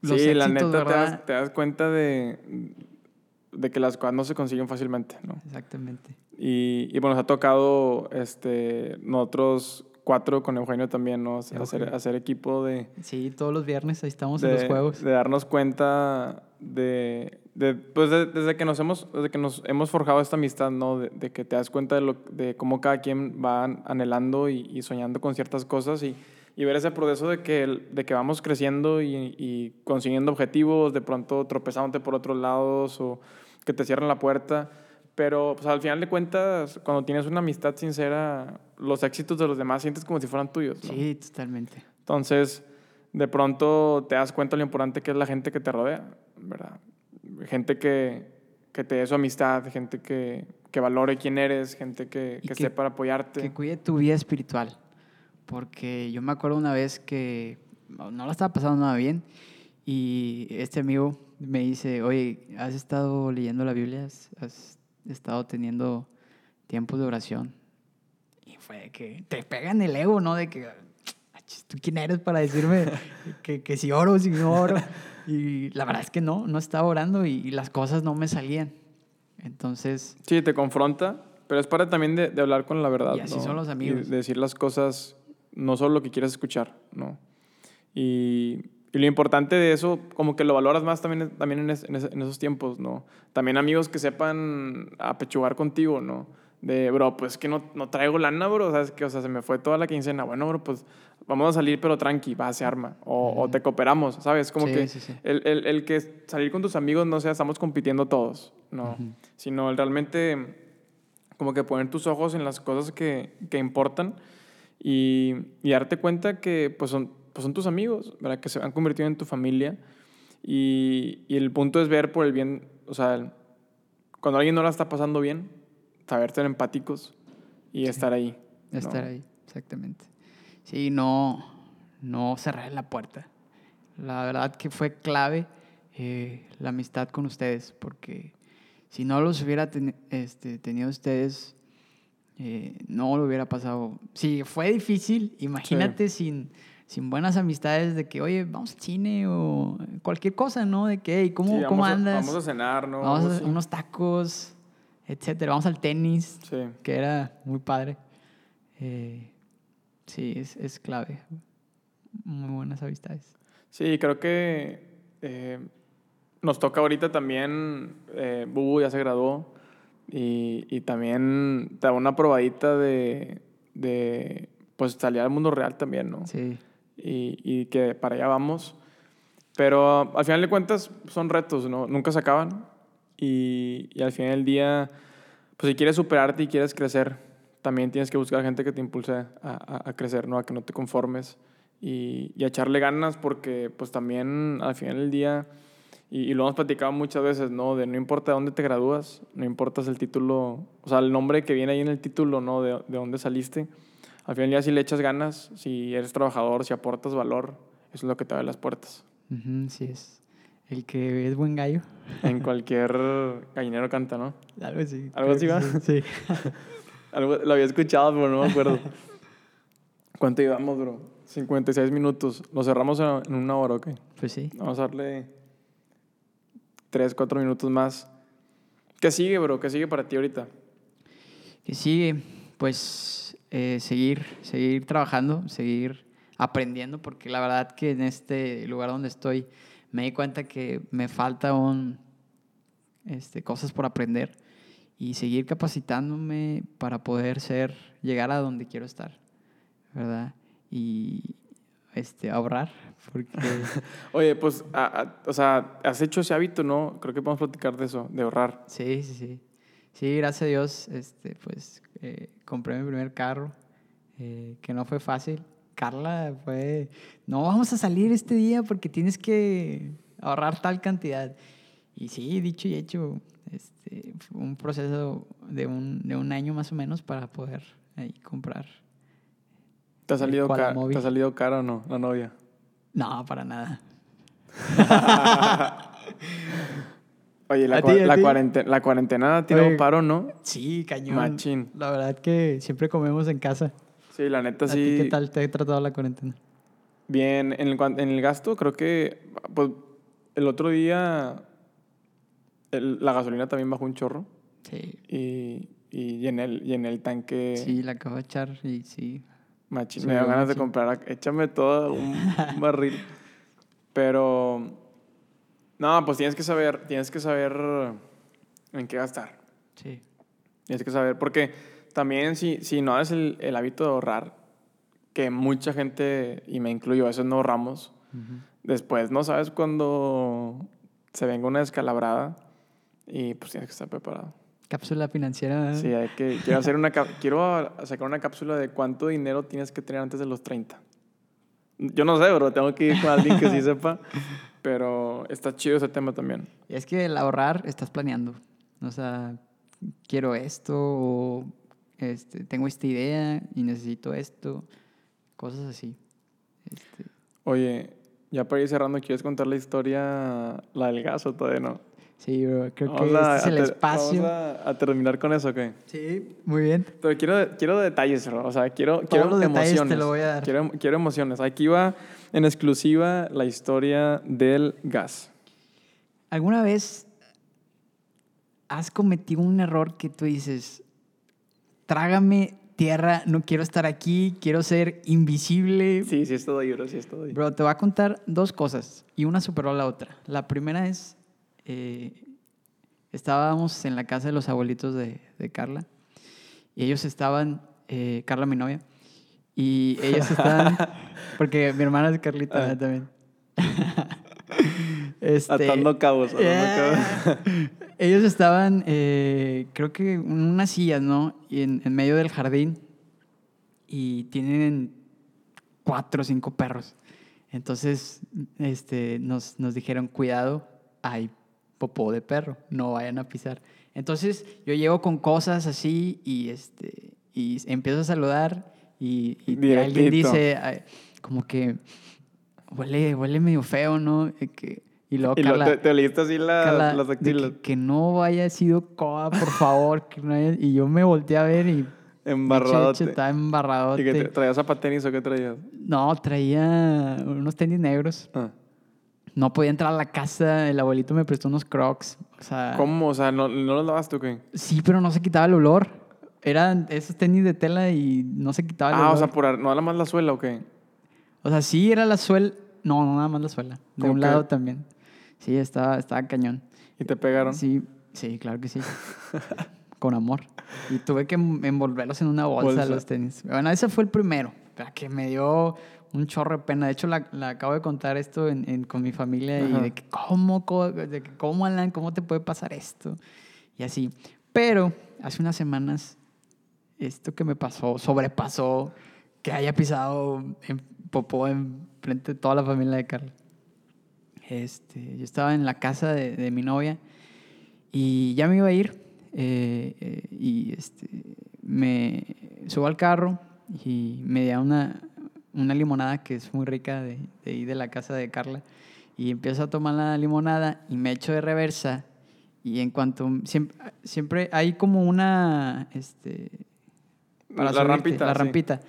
los sí, éxitos, la neta ¿verdad? te das, te das, cuenta de, de que las cosas no se consiguen fácilmente, ¿no? Exactamente. Y, y bueno, nos ha tocado este, nosotros cuatro con Eugenio también, ¿no? Hacer, okay. hacer equipo de... Sí, todos los viernes ahí estamos de, en los juegos. De darnos cuenta de... de pues de, desde que nos hemos desde que nos hemos forjado esta amistad, ¿no? De, de, que te das cuenta de, lo, de cómo cada quien va anhelando y, y soñando con ciertas cosas y, y, ver ese proceso de que, de que vamos creciendo y, y consiguiendo objetivos, de pronto tropezándote por otros lados o que te cierran la puerta. Pero pues, al final de cuentas, cuando tienes una amistad sincera, los éxitos de los demás sientes como si fueran tuyos. ¿no? Sí, totalmente. Entonces, de pronto te das cuenta lo importante que es la gente que te rodea, ¿verdad? Gente que, que te dé su amistad, gente que, que valore quién eres, gente que, que, que esté para apoyarte. Que cuide tu vida espiritual. Porque yo me acuerdo una vez que no la estaba pasando nada bien y este amigo me dice, oye, ¿has estado leyendo la Biblia? ¿Has estado teniendo tiempos de oración. Y fue que te pegan el ego, ¿no? De que, ¿tú quién eres para decirme que, que si oro, si no oro? Y la verdad es que no, no estaba orando y, y las cosas no me salían. Entonces... Sí, te confronta, pero es para también de, de hablar con la verdad. Y así ¿no? son los amigos. Y de decir las cosas, no solo lo que quieres escuchar, ¿no? Y, y lo importante de eso, como que lo valoras más también, también en, es, en, esos tiempos, ¿no? También amigos que sepan apechugar contigo, ¿no? De, bro, pues que no, no traigo lana, bro. ¿Sabes que O sea, se me fue toda la quincena. Bueno, bro, pues vamos a salir, pero tranqui, va, se arma. O, o te cooperamos, ¿sabes? Como Sí, que sí, sí. El, el, el que salir con tus amigos no sea, estamos compitiendo todos, no. Sino el realmente como que poner tus ojos en las cosas que, que importan y, y darte cuenta que pues son, pues son tus amigos, ¿verdad? Que se han convertido en tu familia. Y, y el punto es ver por el bien, o sea, el- cuando alguien no la está pasando bien, saber ser empáticos y estar ahí. ¿no? Estar ahí, exactamente. Sí, no, no cerrar la puerta. La verdad que fue clave eh, la amistad con ustedes, porque si no los hubiera ten- este, tenido ustedes, eh, no lo hubiera pasado. Si fue difícil, imagínate sin, sin buenas amistades de que, oye, vamos al cine o cualquier cosa, ¿no? De que, hey, ¿cómo, Sí, ¿cómo a- andas? vamos a cenar, ¿no? Vamos a así. unos tacos, etcétera. Vamos al tenis Sí. que era muy padre. Eh, sí, es, es clave. Muy buenas amistades. Sí, creo que eh, nos toca ahorita también, eh, Bubu ya se graduó y, y también te da una probadita de, de, pues salir al mundo real también, ¿no? Sí, Y, y que para allá vamos. Pero al final de cuentas son retos, ¿no? Nunca se acaban y, y al final del día, pues si quieres superarte y quieres crecer, también tienes que buscar gente que te impulse a, a- a crecer, ¿no? A que no te conformes y, y a echarle ganas porque pues también al final del día, y, y lo hemos platicado muchas veces, ¿no? De no importa dónde te gradúas, no importa el título, o sea, el nombre que viene ahí en el título, ¿no? De, de dónde saliste. Al final del día si le echas ganas, si eres trabajador, si aportas valor, eso es lo que te abre las puertas. Ujú, sí es. El que es buen gallo. En [LAUGHS] cualquier gallinero canta, ¿no? Algo así. ¿Algo así va? Sí. [LAUGHS] Algo, lo había escuchado, pero no me acuerdo. [LAUGHS] ¿Cuánto llevamos, bro? 56 minutos. Lo cerramos en una hora, ¿ok? Pues sí. Vamos a darle 3, 4 minutos más. ¿Qué sigue, bro? ¿Qué sigue para ti ahorita? Que sigue, pues, eh, seguir, seguir trabajando, seguir aprendiendo, porque la verdad que en este lugar donde estoy me di cuenta que me falta aún este, cosas por aprender y seguir capacitándome para poder ser, llegar a donde quiero estar, ¿verdad? Y este, ahorrar, porque [LAUGHS] Oye, pues, a- a- o sea, has hecho ese hábito, ¿no? Creo que podemos platicar de eso, de ahorrar. sí, sí, sí. Sí, gracias a Dios, este, pues eh, compré mi primer carro, eh, que no fue fácil. Carla fue, no vamos a salir este día porque tienes que ahorrar tal cantidad. Y sí, dicho y hecho, este, fue un proceso de un, de un año más o menos para poder ahí comprar. ¿Te ha El salido, ca- Cuadramóvil. ¿te ha salido caro o no, la novia? No, para nada. [LAUGHS] [LAUGHS] Oye, la, ¿A cua- ti, la, cuarentena, la cuarentena Oye. un paro, ¿no? Sí, cañón. Machín. La verdad que siempre comemos en casa. Sí, la neta ¿A sí. ti qué tal te ha tratado la cuarentena? Bien, en el, en el gasto creo que pues, el otro día el- la gasolina también bajó un chorro Sí. y, y llené, el, llené el tanque Sí, la acabo de echar y sí. machín. sí, Me dio ganas de machín. comprar, échame todo un barril. [LAUGHS] Pero, no, pues tienes que saber, tienes que saber en qué gastar. Sí. Tienes que saber, porque también si, si no haces el, el hábito de ahorrar, que mucha gente, y me incluyo, a veces no ahorramos, después no sabes cuándo se venga una descalabrada y pues tienes que estar preparado. Cápsula financiera. Sí, hay que, quiero, hacer una, quiero sacar una cápsula de cuánto dinero tienes que tener antes de los 30. Yo no sé, bro, tengo que ir con alguien que sí sepa, [LAUGHS] pero está chido ese tema también. Y es que el ahorrar estás planeando. O sea, quiero esto o este, tengo esta idea y necesito esto. Cosas así. Este, Oye, ya para ir cerrando, ¿quieres contar la historia, la del gas o todavía no? sí, bro, creo Vamos que a- este es el espacio. Vamos a, a terminar con eso, ¿ok? Sí, muy bien. Pero quiero, quiero detalles, bro. O sea, quiero, quiero los detalles te emociones. lo voy a dar. Quiero, quiero emociones. Aquí va en exclusiva la historia del gas. ¿Alguna vez has cometido un error que tú dices, trágame tierra, no quiero estar aquí, quiero ser invisible? Sí, sí es todo ahí, bro. Sí es todo ahí. Bro, te voy a contar dos cosas y una superó a la otra. La primera es, eh, estábamos en la casa de los abuelitos de, de Carla y ellos estaban, eh, Carla, mi novia, y ellos estaban, [LAUGHS] porque mi hermana es Carlita Ah. también. [LAUGHS] Este, Atando cabos. atando eh, cabos. [LAUGHS] ellos estaban, eh, creo que en unas sillas, ¿no? Y en, en medio del jardín. Y tienen cuatro o cinco perros. Entonces, este, nos, nos dijeron, cuidado, hay popó de perro, no vayan a pisar. Entonces, yo llego con cosas así y, este, y empiezo a saludar y, y alguien dice, ay, como que huele, huele medio feo, ¿no? Que- y luego Y lo- Carla, te, te así las, Carla, las axilas. que, que no haya sido coa, por favor. que no haya- y yo me volteé a ver y... Embarradote. Estaba embarradote. ¿Y que traías zapatenis o qué traías? No, traía unos tenis negros. Ah. No podía entrar a la casa. El abuelito me prestó unos crocs. O sea, ¿Cómo? O sea, ¿no, no los lavaste o qué? sí, pero no se quitaba el olor. Eran esos tenis de tela y no se quitaba el Ah, olor. o sea, por, ¿no nada más la suela o qué? O sea, sí era la suela. No, no nada más la suela. De ¿Cómo un lado también. Sí, estaba, estaba cañón. ¿Y te pegaron? Sí, sí, claro que sí. [LAUGHS] Con amor. Y tuve que em- envolverlos en una bolsa, Bolsa. los tenis. Bueno, ese fue el primero. Que me dio un chorro de pena. De hecho, la, la acabo de contar esto en, en- con mi familia y de que cómo, co- de que cómo, Alan, cómo te puede pasar esto. Y así. Pero hace unas semanas, esto que me pasó, sobrepasó que haya pisado en popó en frente de toda la familia de Carla. Este, yo estaba en la casa de, de mi novia y ya me iba a ir eh, eh, y este, me subo al carro y me da una, una limonada que es muy rica de, de ahí de la casa de Carla y empiezo a tomar la limonada y me echo de reversa y en cuanto siempre, siempre hay como una este La subirte, rampita, la sí. rampita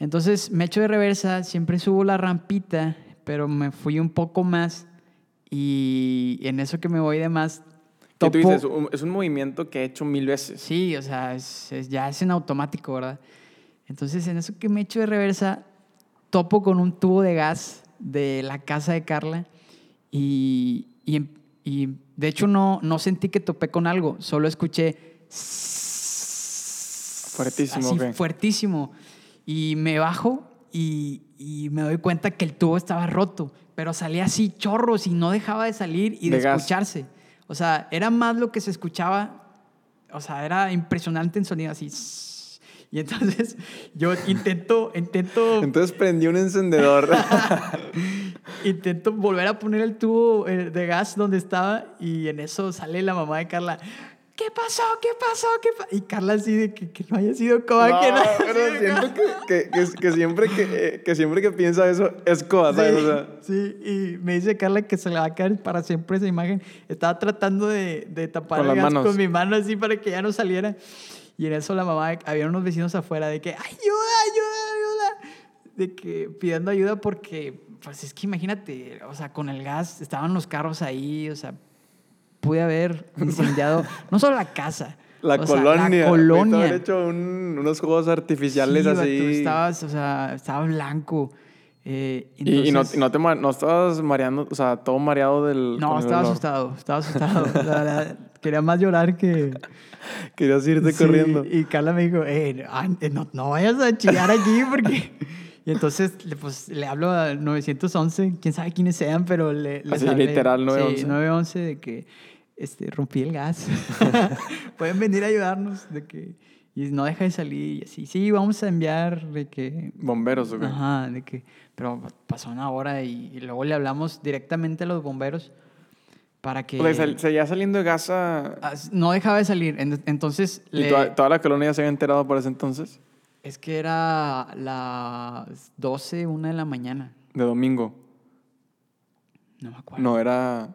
entonces me echo de reversa siempre subo la rampita pero me fui un poco más y en eso que me voy de más Que tú topo- dices, es un movimiento que he hecho mil veces. Sí, o sea, es, es- ya es en automático, ¿verdad? Entonces, en eso que me echo de reversa, topo con un tubo de gas de la casa de Carla y, y, em- y de hecho no, no sentí que topé con algo, solo escuché... Fuertísimo, así, fuertísimo. Y me bajo y, y me doy cuenta que el tubo estaba roto, pero salía así chorros y no dejaba de salir y de, De escucharse. O sea, era más lo que se escuchaba, o sea, era impresionante en sonido así. [LAUGHS] Y entonces yo intento, intento, Entonces prendí un encendedor. [LAUGHS] intento volver a poner el tubo eh, de gas donde estaba y en eso sale la mamá de Carla. ¿Qué pasó? ¿Qué pasó? ¿Qué pa-?" Y Carla así de que, que no haya sido como No, que no pero siento que, que, que, siempre que, eh, que siempre que piensa eso es coa, ¿sabes? O sea, Sí, y me dice Carla que se le va a caer para siempre esa imagen. Estaba tratando de, de tapar Con el gas con mi mano así para que ya no saliera. Y en eso la mamá, había unos vecinos afuera de que, ayuda, ayuda, ayuda. De que pidiendo ayuda porque, pues es que imagínate, o sea, con el gas, estaban los carros ahí, o sea, pude haber [LAUGHS] incendiado no solo la casa, la o sea, colonia. la colonia. haber hecho un- unos juegos artificiales Sí, así. estabas, o sea, estaba blanco. eh, Y, y no, entonces- y no te no estabas mareando, o sea, todo mareado del. No, estaba asustado, estaba [LAUGHS] asustado. La verdad, quería más llorar que... Querías irte Sí, corriendo. Y Carla me dijo, eh, no, no vayas a chillar aquí porque... [LAUGHS] Y entonces le, pues, le hablo al 911, quién sabe quiénes sean, pero le, les Así, hablé. literal, 911. Sí, 911 de que este, rompí el gas. [LAUGHS] [LAUGHS] Pueden venir a ayudarnos. De que, y no deja de salir y así. Sí, vamos a enviar de que Bomberos, ¿o qué? Ajá, de que, pero pasó una hora y, y luego le hablamos directamente a los bomberos para que O sea, seguía saliendo de gas a- Ah, no dejaba de salir. En- Entonces, ¿Y le- toda, toda la colonia se había enterado por ese entonces? Es que era las 12, una de la mañana. De domingo. No me acuerdo. No, No, era.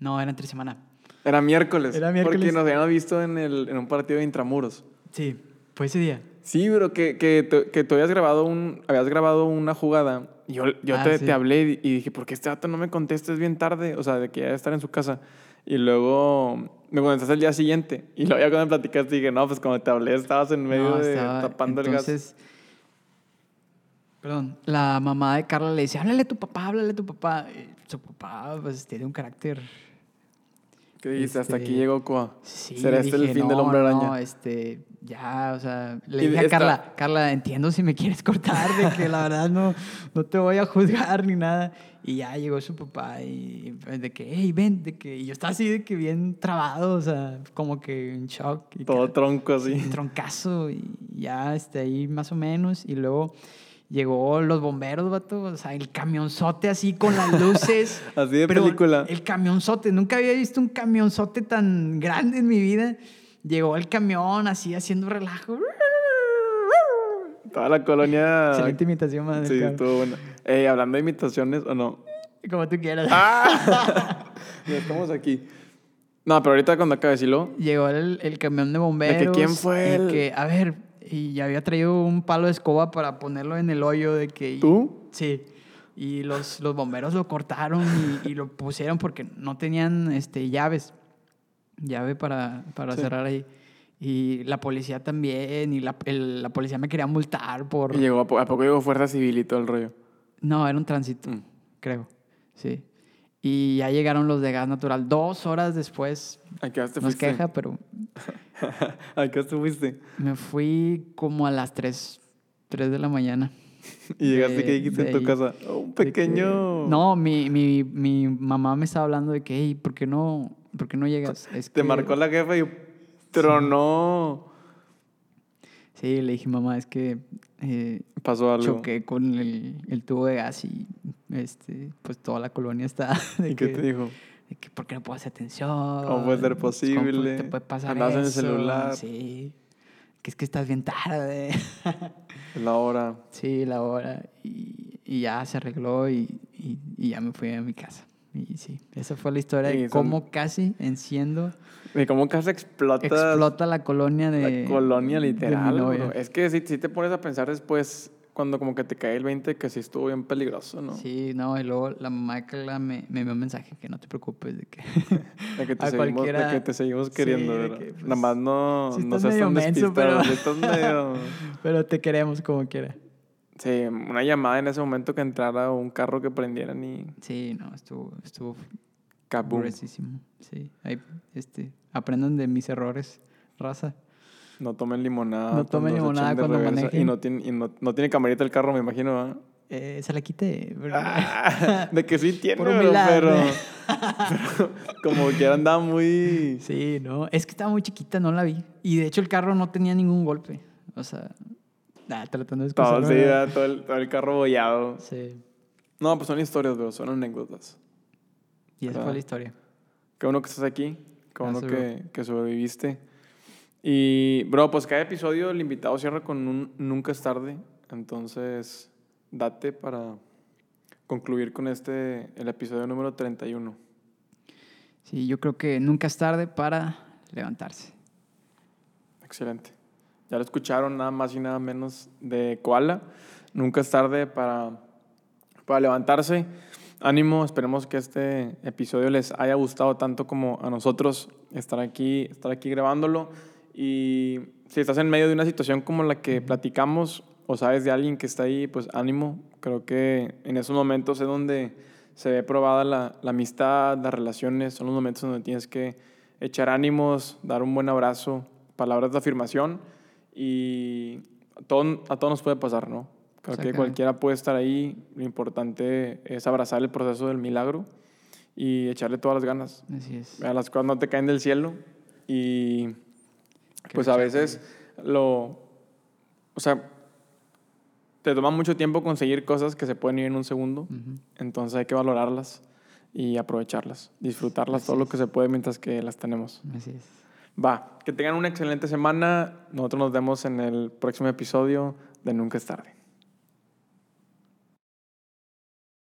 era entre semana. Era miércoles. Era Porque miércoles. nos habíamos visto en, el, en un partido de intramuros. Sí, fue ese día. Sí, pero que, que, tú- que tú habías grabado, un, habías grabado una jugada. Y yo yo Ah, te, sí. te hablé y dije, ¿por qué este dato no me contestas bien tarde? O sea, de que ya debe estar en su casa. Y luego me contestaste el día siguiente. Y luego ya cuando me platicaste dije, no, pues cuando te hablé estabas en medio No, de tapando el entonces, Perdón, la mamá de Carla le dice, háblale a tu papá, háblale a tu papá. Y su papá, pues, tiene un carácter gas. ¿Qué dijiste? Hasta Este, aquí llegó Coa. Sí, ¿Será este el fin del "No, hombre araña? No, este, ya, o sea, le dije a esta- Carla, Carla, entiendo si me quieres cortar, de que la verdad no, no te voy a juzgar ni nada. Y ya llegó su papá y de que, hey, ven, de que, y yo estaba así de que bien trabado, o sea, como que en shock. Y Todo que- tronco así. un troncazo y ya este, ahí más o menos. Y luego llegó los bomberos, vato. O sea, el camionzote así con las luces. [LAUGHS] Así de Pero película. El camionzote. Nunca había visto un camionzote tan grande en mi vida. Llegó el camión así haciendo relajo. Toda la colonia. Excelente imitación, madre. Sí, estuvo buena. Ey, hablando de imitaciones, ¿o no? Como tú quieras. ¡Ah! [LAUGHS] ya estamos aquí. No, pero ahorita cuando acabe de decirlo, Llegó el, el camión de bomberos. quién fue y el- que, a ver, y ya había traído un palo de escoba para ponerlo en el hoyo de que... ¿tú? Sí. Y los, los bomberos lo cortaron y, y lo pusieron porque no tenían este, llaves. Llave para, para Sí. cerrar ahí. Y la policía también. Y la, el- la policía me quería multar por... Y llegó, a, a poco llegó Fuerza Civil y todo el rollo. No, era un tránsito, Mm. creo. Sí. Y ya llegaron los de gas natural. Dos horas después. ¿A qué hora te Nos fuiste? queja, pero [LAUGHS] ¿A qué hora te fuiste? me fui como a las 3, 3 de la mañana. [LAUGHS] Y llegaste, De- ¿qué dijiste en tu ahí. casa? Oh, un De que- pequeño... no, mi, mi, mi mamá me estaba hablando de que, hey, ¿por qué no, ¿por qué no llegas? Es Te que- marcó la jefa y tronó. Sí, le dije, mamá, es que eh, Pasó algo. choqué con el, el tubo de gas y este, pues toda la colonia está [LAUGHS] de ¿Y qué te dijo? de que, ¿por qué no puedo hacer atención? ¿Cómo puede ser Pues, ¿cómo posible? te puede pasar Andabas en el celular. Sí. Que es que estás bien tarde. [LAUGHS] La hora. sí, la hora. Y, y ya se arregló y, y, y ya me fui a mi casa. Y sí, esa fue la historia Sí, de son- cómo casi enciendo Y cómo casi explota explota la colonia de la colonia de mi literal, novia. bro. Es que si, si te pones a pensar después, cuando como que te cae el 20, que sí estuvo bien peligroso, ¿no? Sí, no, y luego la mamá de Carla me, me envió un mensaje que no te preocupes de que [LAUGHS] De que te, A seguimos, de cualquiera- que te seguimos queriendo, de ¿verdad? que, pues, Nada más no, sí no seas tan despistado. pero- sí estás medio... [LAUGHS] pero te queremos como quiera. Sí, una llamada en ese momento que entrara un carro que prendieran y... Sí, no, estuvo estuvo. Sí, ahí este aprendan de mis errores, raza. No tomen limonada. No tomen limonada cuando reversa. Y manejen. no tiene, y no, no tiene camarita el carro, me imagino, ¿verdad? Eh, se la quité, pero- Ah, [LAUGHS] de que sí tiene, pero, pero, [LAUGHS] ¿eh? pero como que andaba muy... Sí, no, es que estaba muy chiquita, no la vi. Y de hecho el carro no tenía ningún golpe. O sea, ah, tratando de Todo, sí, ¿verdad? ¿verdad? todo, el, todo el carro bollado. Sí. No, pues son historias, bro, son anécdotas. Y esa Ah. fue la historia. Qué bueno que estás aquí, qué bueno Gracias, que, que sobreviviste. Y, bro, pues cada episodio el invitado cierra con un nunca es tarde. Entonces, date para concluir con este, el episodio número 31. Sí, yo creo que nunca es tarde para levantarse. Excelente. Ya lo escucharon nada más y nada menos de Koala. Nunca es tarde para, para levantarse. Ánimo, esperemos que este episodio les haya gustado tanto como a nosotros estar aquí, estar aquí grabándolo. Y si estás en medio de una situación como la que platicamos o sabes de alguien que está ahí, pues ánimo. Creo que en esos momentos es donde se ve probada la, la amistad, las relaciones. Son los momentos donde tienes que echar ánimos, dar un buen abrazo, palabras de afirmación. Y a todo- a todos nos puede pasar, ¿no? Creo que cualquiera puede estar ahí. Lo importante es abrazar el proceso del milagro y echarle todas las ganas. Así es. A las cosas no te caen del cielo y Que pues lo a veces lo... O sea, te toma mucho tiempo conseguir cosas que se pueden ir en un segundo. Ujú. Entonces hay que valorarlas y aprovecharlas, disfrutarlas Así todo lo es. que se puede mientras que las tenemos. Así es. Va, que tengan una excelente semana. Nosotros nos vemos en el próximo episodio de Nunca es tarde.